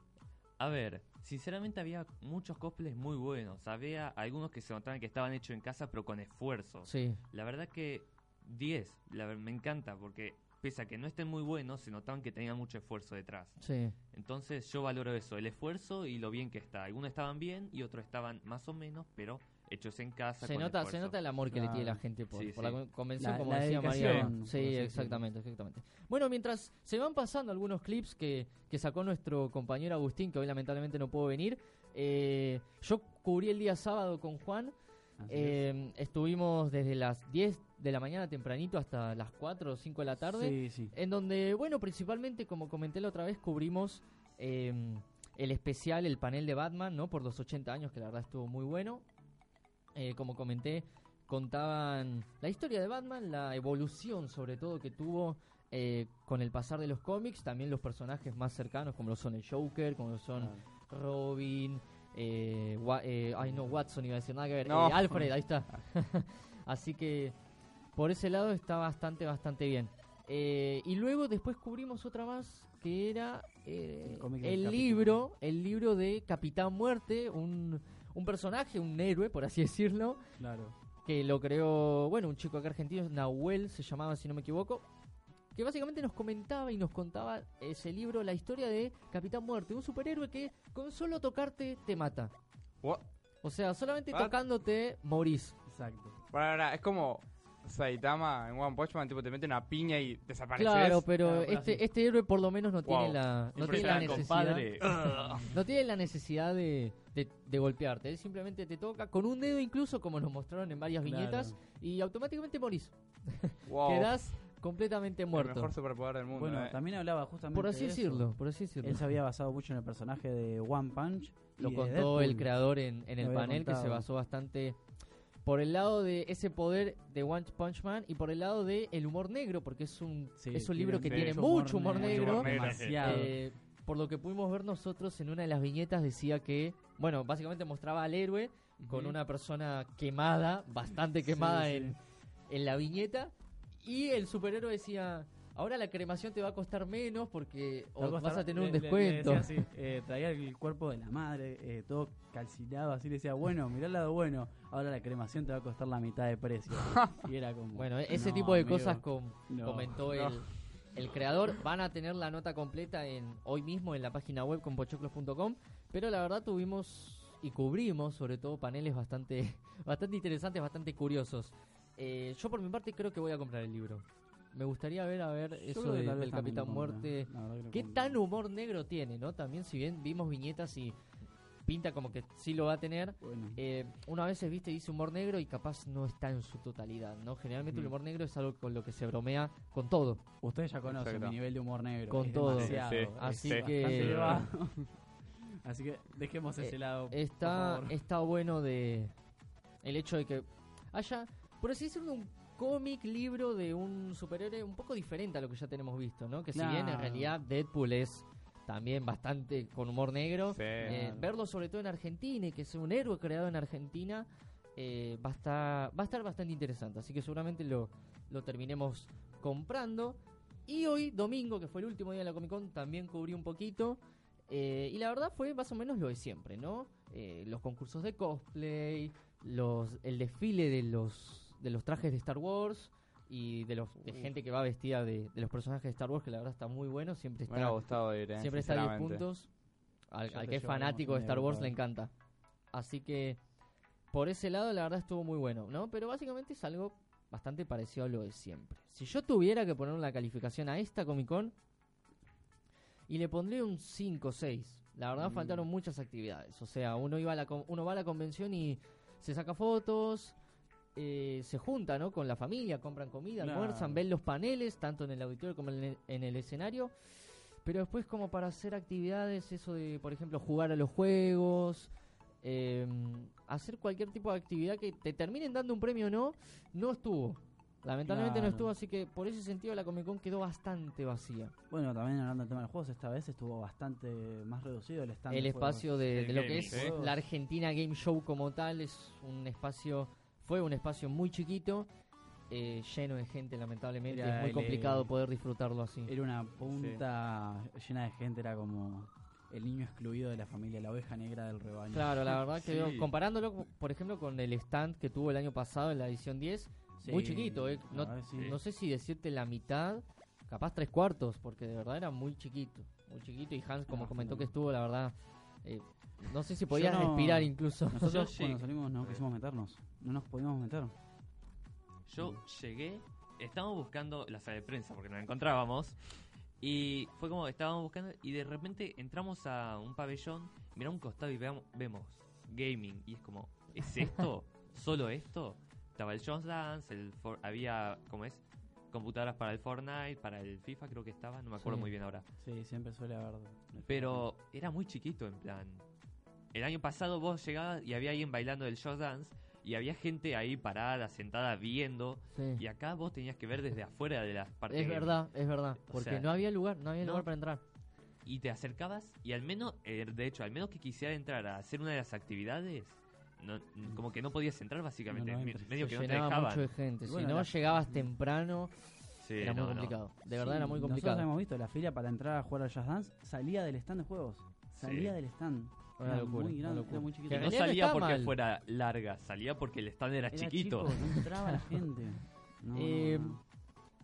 A ver, sinceramente había muchos cosplays muy buenos. Había algunos que se notaban que estaban hechos en casa, pero con esfuerzo. Sí, La verdad que 10, la me encanta porque pese a que no estén muy buenos, se notaban que tenían mucho esfuerzo detrás. sí. Entonces yo valoro eso, el esfuerzo y lo bien que está. Algunos estaban bien y otros estaban más o menos, pero hechos en casa. Se con nota, se nota el amor que le tiene la gente por, Sí, por sí. la con- convención, La- como la decía María. Sí, exactamente, exactamente. Bueno, mientras se van pasando algunos clips que, que sacó nuestro compañero Agustín, que hoy lamentablemente no pudo venir, eh, yo cubrí el día sábado con Juan. Eh, estuvimos desde las 10 de la mañana tempranito hasta las 4 o 5 de la tarde. Sí, sí. En donde, bueno, principalmente, como comenté la otra vez, cubrimos eh, el especial, el panel de Batman, ¿no? Por los 80 años, que la verdad estuvo muy bueno. Eh, como comenté, contaban la historia de Batman, la evolución sobre todo que tuvo eh, con el pasar de los cómics, también los personajes más cercanos, como lo son el Joker, como lo son Claro. Robin, eh, eh, ay no, Watson iba a decir nada que ver. No. Alfred, ahí está. [laughs] Así que por ese lado está bastante, bastante bien. Y luego después cubrimos otra más que era El el libro, el libro de Capitán Muerte, un, un personaje, un héroe, por así decirlo, Claro. que lo creó, bueno, un chico acá argentino, Nahuel se llamaba, si no me equivoco, que básicamente nos comentaba y nos contaba ese libro, la historia de Capitán Muerte, un superhéroe que con solo tocarte te mata. What? O sea, solamente What? tocándote morís. Exacto. Para, es como Saitama en One Punch Man, tipo te mete una piña y desapareces. Claro, pero Claro, este, así. este héroe por lo menos no tiene la, no tiene la necesidad, [laughs] no tiene la necesidad de, de, de golpearte. Él simplemente te toca con un dedo incluso, como nos mostraron en varias Claro. viñetas, y automáticamente morís. [laughs] Wow. Quedás completamente El muerto. mejor superpoder del mundo. Bueno, eh. también hablaba justamente Por así de eso. decirlo, por así decirlo. Él se había basado mucho en el personaje de One Punch. Lo contó el creador en, el panel que se basó bastante por el lado de ese poder de One Punch Man y por el lado de el humor negro, porque es un, Sí, es un libro que tiene mucho mucho humor humor negro. Demasiado. Eh, por lo que pudimos ver nosotros en una de las viñetas decía que, bueno, básicamente mostraba al héroe con una persona quemada, bastante quemada Sí, sí. En, en la viñeta, y el superhéroe decía, ahora la cremación te va a costar menos porque o costar- vas a tener un le- le- le descuento. así, eh, traía el cuerpo de la madre, eh, todo calcinado, así le decía, bueno, mirá el lado bueno, ahora la cremación te va a costar la mitad de precio. [laughs] y era como... Bueno, e-, ese no, tipo de amigo, cosas com- no, comentó no. El, el creador. Van a tener la nota completa en hoy mismo en la página web con pochoclos.com. Pero la verdad tuvimos y cubrimos sobre todo paneles bastante, [laughs] bastante interesantes, bastante curiosos. Eh, yo por mi parte creo que voy a comprar el libro. Me gustaría ver a ver Yo eso de- del Capitán Muerte. lo ¿Qué tan humor negro tiene, no? También si bien vimos viñetas y pinta como que sí lo va a tener. Bueno, Eh, una vez viste dice humor negro y capaz no está en su totalidad, ¿no? Generalmente el Mm. humor negro es algo con lo que se bromea con todo. ustedes ya conocen Exacto. mi nivel de humor negro. Con es todo. Sí, Así sí. que. [laughs] Así que dejemos Eh, ese lado. por está, favor. está bueno de el hecho de que haya, por así decirlo, un cómic, libro de un superhéroe un poco diferente a lo que ya tenemos visto, ¿no? Que si bien en realidad Deadpool es también bastante con humor negro, Sí. eh, Claro. verlo sobre todo en Argentina y que sea un héroe creado en Argentina eh, va, a estar, va a estar bastante interesante. Así que seguramente lo, lo terminemos comprando. Y hoy, domingo, que fue el último día de la Comic Con, también cubrí un poquito. eh, y la verdad fue más o menos lo de siempre, ¿no? Eh, los concursos de cosplay, los, el desfile de los, de los trajes de Star Wars y de, los, de gente que va vestida de, de los personajes de Star Wars, que la verdad está muy bueno. Siempre Me hubiera está gustado ir, eh, Siempre está a 10 sinceramente. puntos. Al, que es fanático de Star Wars le encanta. Así que por ese lado la verdad estuvo muy bueno, ¿no? Pero básicamente es algo bastante parecido a lo de siempre. Si yo tuviera que poner una calificación a esta Comic Con y le pondría un 5 o 6. La verdad Mm. faltaron muchas actividades. O sea, uno iba a la uno va a la convención y se saca fotos, eh, se junta, ¿no? Con la familia, compran comida, almuerzan, ven los paneles, tanto en el auditorio como en el, en el escenario. Pero después como para hacer actividades, eso de, por ejemplo, jugar a los juegos, eh, hacer cualquier tipo de actividad que te terminen dando un premio o no, no estuvo. Lamentablemente no estuvo, así que por ese sentido la Comic Con quedó bastante vacía. Bueno, también hablando del tema de los juegos, esta vez estuvo bastante más reducido el stand. el de espacio de, lo que es la Argentina Game Show como tal es un espacio, fue un espacio muy chiquito, eh, lleno de gente lamentablemente, Era es muy el, complicado eh, poder disfrutarlo así. Era una punta llena de gente, era como el niño excluido de la familia, la oveja negra del rebaño. Claro, la verdad que Sí. veo- comparándolo, por ejemplo, con el stand que tuvo el año pasado en la edición 10, muy chiquito, eh, no, sé si decirte la mitad, capaz tres cuartos, porque de verdad era muy chiquito, muy chiquito y Hans, como comentó no. que estuvo, la verdad, eh, no sé si podías no- respirar incluso. Nosotros Yo cuando salimos no quisimos meternos, no nos pudimos meter. Yo llegué, estábamos buscando la sala de prensa porque no la encontrábamos. Y fue como estábamos buscando y de repente entramos a un pabellón, miramos un costado y veamos, vemos gaming. Y es como, ¿es esto? [laughs] ¿Solo esto? Estaba el Jones Dance, el For- había, ¿cómo es? Computadoras para el Fortnite, para el FIFA creo que estaba, no me acuerdo Sí. muy bien ahora. Sí, siempre suele haber. Pero era muy chiquito en plan. El año pasado vos llegabas y había alguien bailando el Just Dance y había gente ahí parada, sentada, viendo. Sí. Y acá vos tenías que ver desde afuera de las partes. Es verdad, es verdad, O porque sea, no había lugar, no había no. lugar para entrar. y te acercabas y al menos, eh, de hecho, al menos que quisiera entrar a hacer una de las actividades, no, como que no podías entrar básicamente, No, medio Se que no te dejaban. mucho de gente. Si no la- llegabas temprano, Sí, era no, muy no. complicado. De verdad Sí, era muy Nosotros complicado. hemos visto la fila para entrar a jugar al Jazz Dance, salía del stand de juegos. Salía Sí. del stand. Una Era locura, muy una grande, locura. era muy Que chiquito. No salía porque mal. fuera larga, salía porque el stand era, Era chiquito. chico, no entraba la gente. No, [laughs] no, Eh, no.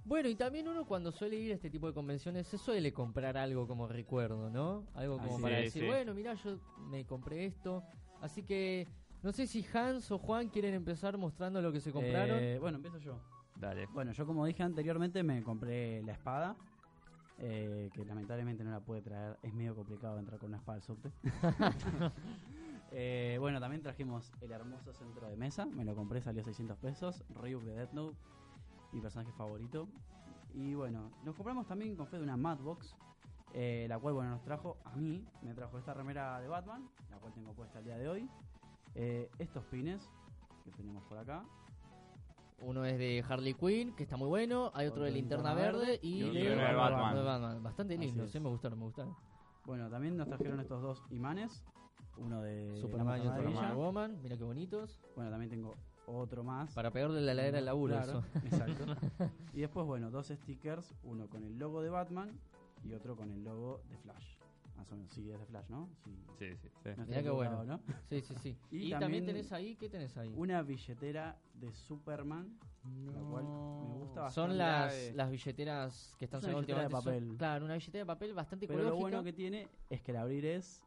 Bueno, y también uno cuando suele ir a este tipo de convenciones se suele comprar algo como recuerdo, ¿no? Algo como Así para es, decir, sí. bueno, mira, yo me compré esto. Así que no sé si Hans o Juan quieren empezar mostrando lo que se compraron. Eh, bueno, empiezo yo. Dale. Bueno, yo como dije anteriormente me compré la espada, eh, que lamentablemente no la pude traer, es medio complicado entrar con una espada al subte. [laughs] Eh, bueno, también trajimos el hermoso centro de mesa, me lo compré, salió 600 pesos, Ryuk de Death Note, mi personaje favorito. Y bueno, nos compramos también con fe de una Madbox, eh, la cual bueno nos trajo, a mí, me trajo esta remera de Batman, la cual tengo puesta el día de hoy, eh, estos pines que tenemos por acá, Uno es de Harley Quinn, que está muy bueno. Hay otro de de Linterna Verde y y de, otro de Batman. de Batman. Bastante lindo, sí, me gustaron, me gustaron. Bueno, también nos trajeron estos dos imanes. Uno de Superman y otro de. Woman, mira qué bonitos. Bueno, también tengo otro más. Para pegarle la heladera al laburo, Claro, eso. Exacto. [laughs] y después, bueno, dos stickers. Uno con el logo de Batman y otro con el logo de Flash. Más o menos, sí, es de Flash, ¿no? Sí. Sí, sí. Sí. No Mirá qué bueno. ¿no? Sí, sí, sí. [laughs] Y Y, también, también tenés ahí, ¿qué tenés ahí? Una billetera de Superman. La cual me gusta bastante. Son La las, de- las billeteras que están sacando billetera de últimamente. Son- papel. claro, una billetera de papel bastante Pero lo ecológica. bueno que tiene es que al abrir es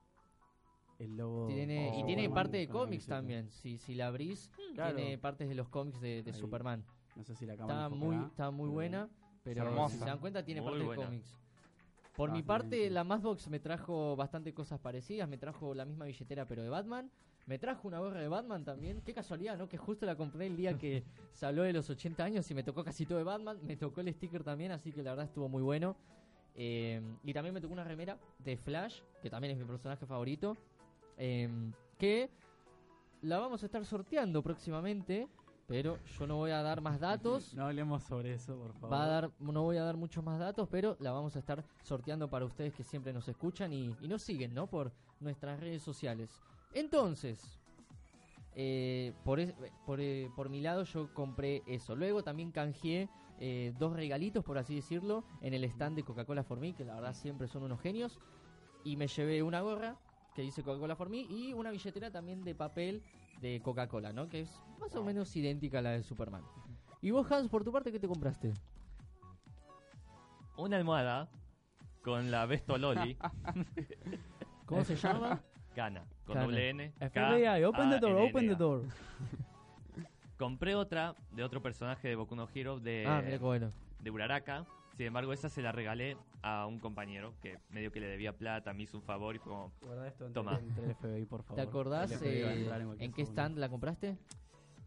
el logo. Tiene, y de tiene Superman parte de cómics también. Si, si la abrís, Claro. tiene partes de los cómics de, de. Superman. No sé si la cámara Está muy, está muy pero- buena, pero hermosa. si se dan cuenta tiene Muy parte buena. de cómics. Por Ah, mi parte, sí. la Mazbox me trajo bastante cosas parecidas. Me trajo la misma billetera, pero de Batman. Me trajo una gorra de Batman también. Qué casualidad, ¿no? Que justo la compré el día que [laughs] se habló de los 80 años y me tocó casi todo de Batman. Me tocó el sticker también, así que la verdad estuvo muy bueno. Eh, y también me tocó una remera de Flash, que también es mi personaje favorito. eh, que la vamos a estar sorteando próximamente. Pero yo no voy a dar más datos. [laughs] No hablemos sobre eso, por favor. Va a dar, no voy a dar muchos más datos, pero la vamos a estar sorteando para ustedes que siempre nos escuchan y, y nos siguen, ¿no? Por nuestras redes sociales. Entonces, eh, por, es- por, eh, por mi lado yo compré eso. Luego también canjeé eh, dos regalitos, por así decirlo, en el stand de Coca-Cola For Me, que la verdad siempre son unos genios. Y me llevé una gorra que dice Coca-Cola For Me y una billetera también de papel de Coca-Cola, ¿no? Que es más o menos idéntica a la de Superman. ¿Y vos, Hans, por tu parte, qué te compraste? Una almohada con la Besto Loli, [laughs] ¿Cómo se llama? Cana, con Cana. doble N. FBI, open the door, open the door. Compré otra de otro personaje de Boku no Hero de, ah, mira qué bueno. de Uraraka. Sin embargo, esa se la regalé a un compañero que medio que le debía plata, me hizo un favor y fue como, Guarda esto entre, Toma. entre el FBI, por favor. ¿Te acordás eh, en qué stand la compraste?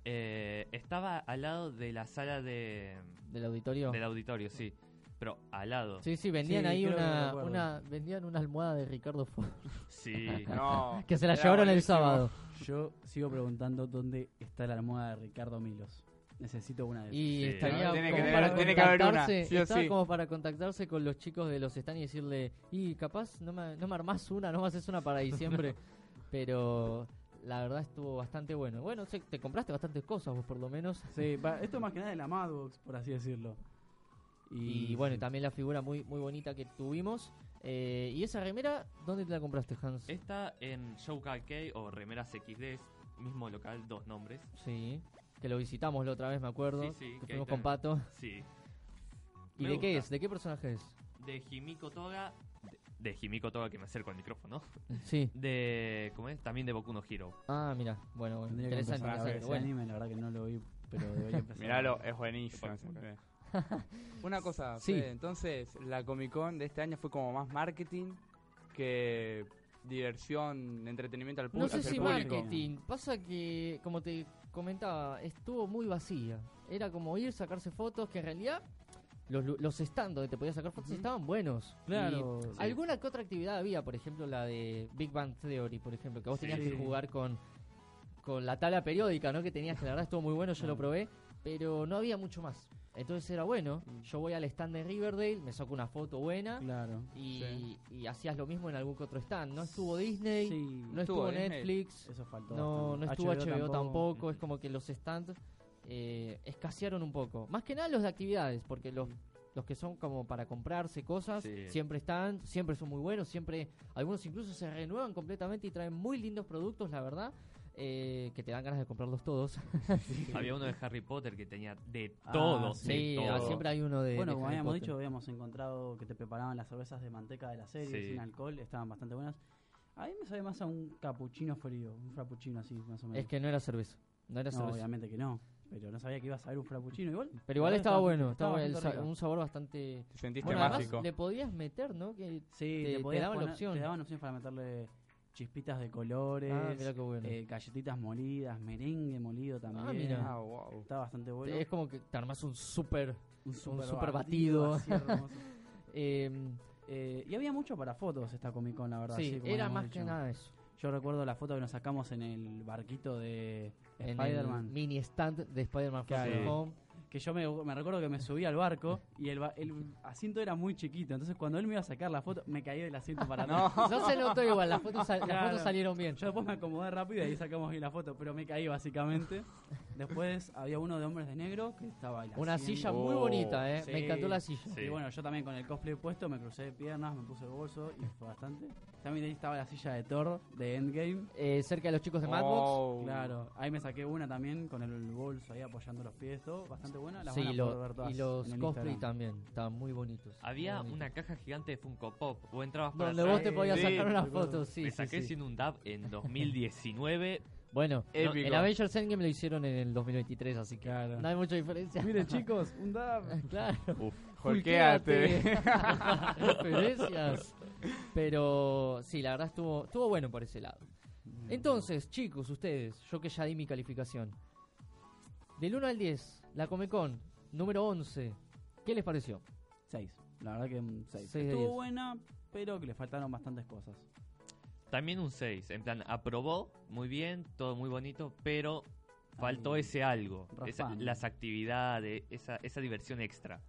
eh, estaba al lado de la sala de, ¿Del auditorio? del auditorio, sí. Pero al lado. Sí, sí, vendían Sí, ahí una, vendían una almohada de Ricardo Ford. Sí. [laughs] No. que se la llevaron el sábado. Yo sigo preguntando dónde está la almohada de Ricardo Milos. Necesito una de esas. Y Sí. estaría Tiene como que- para tiene que haber una, contactarse, sí o estaba sí. como para contactarse con los chicos de los stands y decirle, y capaz no me, no me armás una, no me haces una para diciembre, [laughs] pero la verdad estuvo bastante bueno. Bueno, sé- te compraste bastantes cosas vos por lo menos. Sí, va- esto más que nada de la Madbox, por así decirlo. Y, bueno, y sí. también la figura muy muy bonita que tuvimos. Eh, ¿Y esa remera, dónde te la compraste, Hans? Está en Showcase K o Remeras XD, mismo local, dos nombres. Sí, que lo visitamos la otra vez, me acuerdo. Sí, sí, que que fuimos con Pato. Sí. ¿Y Me de qué es? ¿De qué personaje es? De Himiko Toga. De, de Himiko Toga, que me acerco al micrófono. Sí. De. ¿Cómo es? También de Boku no Hero. Ah, mira, bueno, bueno. Interesante, empezar a ver interesante. ese Bueno, anime, la verdad que no lo vi, pero debería [laughs] empezar. Miralo, es buenísimo. [laughs] Una cosa, Sí. Fede, entonces la Comic Con de este año fue como más marketing que diversión, entretenimiento al no público. sé hacia si público. marketing. Pasa que, como te comentaba, estuvo muy vacía. Era como ir, sacarse fotos, que en realidad los, lu- los stands donde te podías sacar fotos estaban buenos. Claro. Y Sí. Alguna que otra actividad había, por ejemplo, la de Big Bang Theory, por ejemplo, que vos Sí. tenías que jugar con, con la tabla periódica, ¿no? Que tenías que la verdad estuvo muy bueno, yo lo Claro. probé, pero no había mucho más. Entonces era bueno, Mm. yo voy al stand de Riverdale, me saco una foto buena Claro. y, Sí. y hacías lo mismo en algún que otro stand. No estuvo Disney, Sí, no Estuvo estuvo Disney. Netflix, eso faltó. no, no estuvo HBO, tampoco. Es como que los stands eh, escasearon un poco. Más que nada los de actividades, porque los, los que son como para comprarse cosas Sí. siempre están, siempre son muy buenos, siempre algunos incluso se renuevan completamente y traen muy lindos productos, la verdad. Eh, que te dan ganas de comprarlos todos. [laughs] Había uno de Harry Potter que tenía de Ah, todo. sí, de sí, todo. ah, siempre hay uno de. Bueno, de como Harry habíamos Potter. dicho, habíamos encontrado que te preparaban las cervezas de manteca de la serie Sí. sin alcohol, estaban bastante buenas. A mí me sabe más a un capuchino frío, un frappuccino así, más o menos. Es que no era cerveza. No era no, cerveza. obviamente que no, pero no sabía que ibas a ver un frappuccino igual. Pero igual estaba bueno, estaba el bastante sa- rico. un sabor bastante. Te sentiste Bueno, además mágico. le podías meter, ¿no? Que Sí, te- te, te podías daban la poner- opción. te daban opciones para meterle chispitas de colores, Ah, mira qué bueno. eh, galletitas molidas, merengue molido también. Ah, mira. Ah, wow. Está bastante bueno. Es como que te armas un súper. un super, super batido. eh, [laughs] Eh, y había mucho para fotos esta Comic Con, la verdad. sí, era más dicho. que nada eso. Yo recuerdo la foto que nos sacamos en el barquito de Spider-Man. mini stand de Spider-Man Far Home. Que yo me, me recuerdo que me subí al barco y el, el asiento era muy chiquito. Entonces cuando él me iba a sacar la foto, me caí del asiento para [laughs] atrás. No. No se notó igual, las fotos, sal- las Claro. fotos salieron bien. Yo después me acomodé rápido y ahí sacamos bien la foto, pero me caí básicamente. Después había uno de hombres de negro que estaba el Una asiento. silla muy Oh, bonita, ¿eh? sí. Me encantó la silla. Sí. Y bueno, yo también con el cosplay puesto me crucé de piernas, me puse el bolso y fue bastante. También ahí estaba la silla de Thor de Endgame. Eh, cerca de los chicos de Madbox. Oh. Claro, ahí me saqué una también con el bolso ahí apoyando los pies, todo bastante buena. Las Sí, van a lo- poder ver todas y los cosplay Instagram. también. Estaban muy bonitos. Había muy una caja gigante de Funko Pop. O entrabas para Donde vos te podías Sí, sacar una foto, sí. Me sí, saqué sí. sin un DAB en 2019. [laughs] Bueno, el Avengers Endgame lo hicieron en el 2023, así que Claro. no hay mucha diferencia. Miren [laughs] chicos, un dab. claro. Uf. [laughs] Referencias. Pero sí, la verdad estuvo, estuvo bueno por ese lado. Entonces, chicos, ustedes, yo que ya di mi calificación. Del 1 al 10, la Comic Con, número 11. ¿Qué les pareció? 6, la verdad que un 6. Seis de Estuvo buena, pero que le faltaron bastantes cosas. También un 6. En plan, aprobó muy bien, todo muy bonito, pero faltó Algo. ese algo. esa- las actividades, esa, esa diversión extra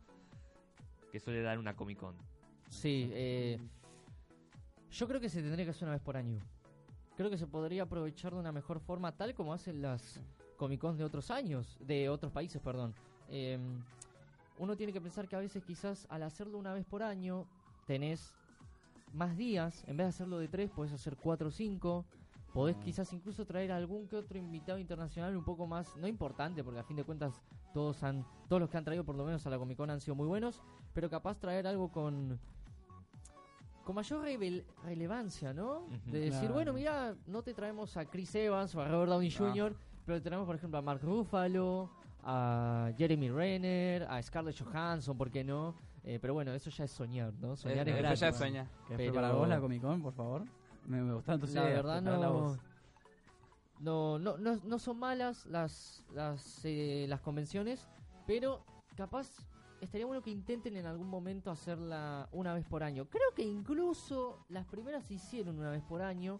que suele dar una Comic Con. Sí, eh, yo creo que se tendría que hacer una vez por año. Creo que se podría aprovechar de una mejor forma, tal como hacen las Comic Cons de otros años, de otros países, perdón. Eh, uno tiene que pensar que a veces quizás al hacerlo una vez por año tenés más días, en vez de hacerlo de tres, podés hacer cuatro o cinco. Podés quizás incluso traer algún que otro invitado internacional un poco más, no importante, porque a fin de cuentas todos han, todos los que han traído por lo menos a la Comic Con han sido muy buenos, pero capaz traer algo con con mayor revel- relevancia, ¿no? De decir, Claro. bueno, mira, no te traemos a Chris Evans o a Robert Downey Ah. Jr., pero te traemos, por ejemplo, a Mark Ruffalo, a Jeremy Renner, a Scarlett Johansson, ¿por qué no? Eh, pero bueno, eso ya es soñar, ¿no? Soñar Eh, es eso gratis. ya es soñar. ¿Querés Pero- preparar vos la Comic Con, por favor? Me, me gustaron tus La ideas, verdad no, no, no, no, no son malas las, las, eh, las convenciones, pero capaz estaría bueno que intenten en algún momento hacerla una vez por año. Creo que incluso las primeras se hicieron una vez por año.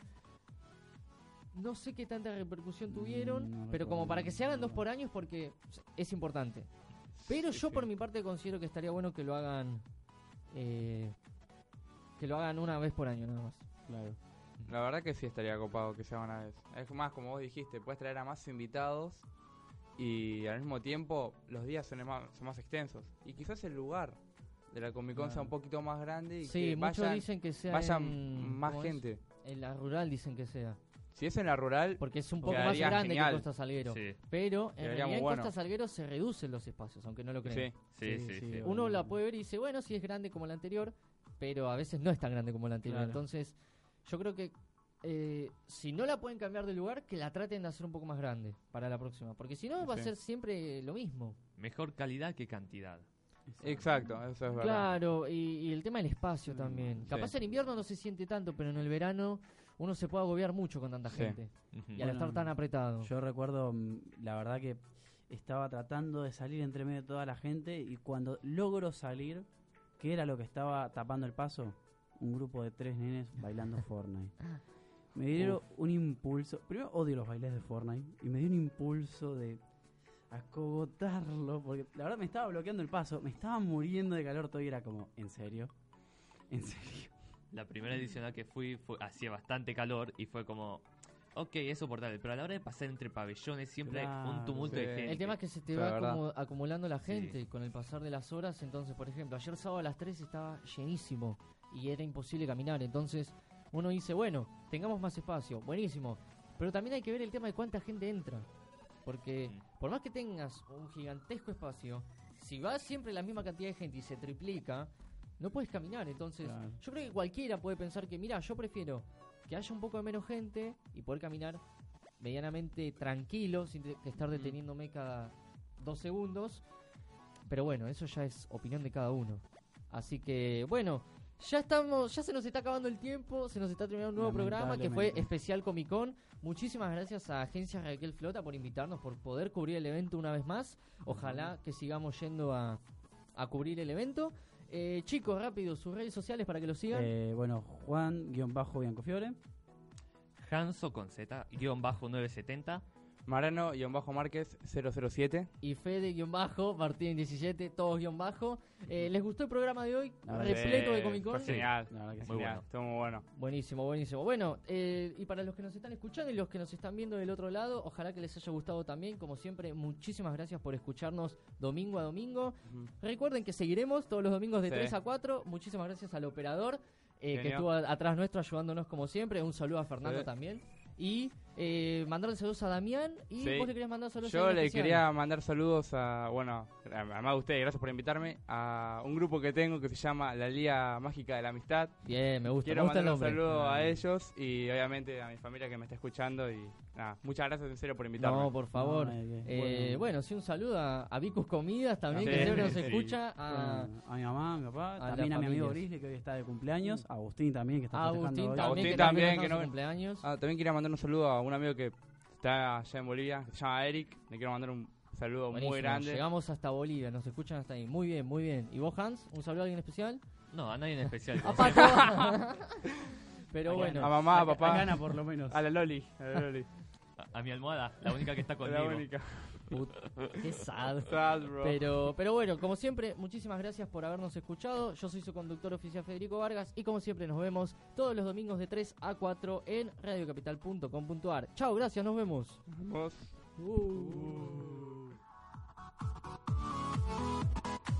No sé qué tanta repercusión Mm, tuvieron, no pero como para que se hagan dos por año es porque es importante. Pero Sí, yo sí. por mi parte considero que estaría bueno que lo hagan eh, que lo hagan una vez por año nada más. Claro. La verdad que sí estaría copado que sea una vez. Es más, como vos dijiste, puedes traer a más invitados y al mismo tiempo los días son más, son más extensos. Y quizás el lugar de la Comic Con sea un poquito más grande y Sí, que muchos vayan, dicen que sea vayan en- más gente. En la rural dicen que sea. Si es en la rural, Porque es un poco más grande genial. que Costa Salguero. Sí, Pero en realidad en bueno. Costa Salguero se reducen los espacios, aunque no lo crean. sí. sí, Sí, sí. sí, sí. obvio. Uno la puede ver y dice, bueno, sí es grande como la anterior, pero a veces no es tan grande como la anterior. Claro. Entonces, yo creo que eh, si no la pueden cambiar de lugar, que la traten de hacer un poco más grande para la próxima. Porque si no, va a ser siempre lo mismo. Mejor calidad que cantidad. Exacto, eso es verdad. Claro, y, y el tema del espacio también. sí. Capaz en invierno no se siente tanto, pero en el verano uno se puede agobiar mucho con tanta Sí. gente. Y al Bueno, estar tan apretado. Yo recuerdo, mm, la verdad que estaba tratando de salir entre medio de toda la gente y cuando logro salir, ¿qué era lo que estaba tapando el paso? Un grupo de tres nenes bailando [laughs] Fortnite. Me dieron un impulso. Primero odio los bailes de Fortnite y me dio un impulso de a cogotarlo, porque la verdad me estaba bloqueando el paso, me estaba muriendo de calor todo y era como, ¿en serio? ¿En serio? La primera edición a la que fui fue, hacía bastante calor y fue como, ok, es soportable, pero a la hora de pasar entre pabellones siempre hay un Claro, tumulto sí. de gente. El tema es que se te Sí, va acumulando la Sí. gente con el pasar de las horas. Entonces, por ejemplo, ayer sábado a las 3 estaba llenísimo y era imposible caminar. Entonces, uno dice, bueno, tengamos más espacio, buenísimo. Pero también hay que ver el tema de cuánta gente entra. Porque por más que tengas un gigantesco espacio, si va siempre la misma cantidad de gente y se triplica, no puedes caminar. Entonces, Claro. yo creo que cualquiera puede pensar que, mira, yo prefiero que haya un poco de menos gente y poder caminar medianamente tranquilo, sin que estar deteniéndome cada dos segundos. Pero bueno, eso ya es opinión de cada uno. Así que, bueno, ya estamos, ya se nos está acabando el tiempo, se nos está terminando un nuevo programa que fue especial Comic Con. Muchísimas gracias a Agencia Raquel Flota por invitarnos, por poder cubrir el evento una vez más. Ojalá que sigamos yendo a, a cubrir el evento. Eh, chicos, rápido, sus redes sociales para que lo sigan. Eh, bueno, Juan-Biancofiore. Hanso con Z, guion bajo 970. Marano-Márquez 007. y Fede-bajo, Martín 17, todos guion bajo. Eh, ¿Les gustó el programa de hoy? Repleto de Comic Con. Genial. La verdad que sí. Muy Genial, bueno. Estuvo muy bueno. Buenísimo, buenísimo. Bueno, eh, y para los que nos están escuchando y los que nos están viendo del otro lado, ojalá que les haya gustado también. Como siempre, muchísimas gracias por escucharnos domingo a domingo. Recuerden que seguiremos todos los domingos de Sí. 3 a 4. Muchísimas gracias al operador eh, que estuvo atrás nuestro ayudándonos como siempre. Un saludo a Fernando Sí. también. Y eh, mandarle saludos a Damián. Y Sí. vos le querías mandar saludos a Yo alguien le especial. quería mandar saludos a, bueno, además de ustedes, gracias por invitarme, a un grupo que tengo que se llama La Liga Mágica de la Amistad. Bien, me gusta. Quiero me gusta el mandar un saludo Ah. a ellos y obviamente a mi familia que me está escuchando y nada, muchas gracias en serio por invitarme. No, por favor. No, eh, bueno. bueno. sí, un saludo a, a Vicus Comidas también, Sí, que siempre nos sí. escucha. A, a mi mamá, a mi papá, a también a mi amigo. Grizzly que hoy está de cumpleaños, a Agustín también que está a festejando Agustín hoy. también, Agustín que también, también, que no- cumpleaños. Ah, también quería mandar un saludo a un amigo que está allá en Bolivia, que se llama Eric. Le quiero mandar un saludo Buenísimo, muy grande. Llegamos hasta Bolivia, nos escuchan hasta ahí. Muy bien, muy bien. ¿Y vos, Hans? ¿Un saludo a alguien especial? No, a nadie en especial. [laughs] [laughs] Pero A bueno. A mamá, a papá, a Gana por lo menos. a la Loli. A la Loli. A, a mi almohada, la única que está [laughs] la conmigo. única. Qué sad. [laughs] Pero, pero bueno, como siempre, muchísimas gracias por habernos escuchado. Yo soy su conductor oficial Federico Vargas y como siempre nos vemos todos los domingos de 3 a 4 en radiocapital.com.ar. Chao, gracias, nos vemos. Nos vemos. Uh. Uh.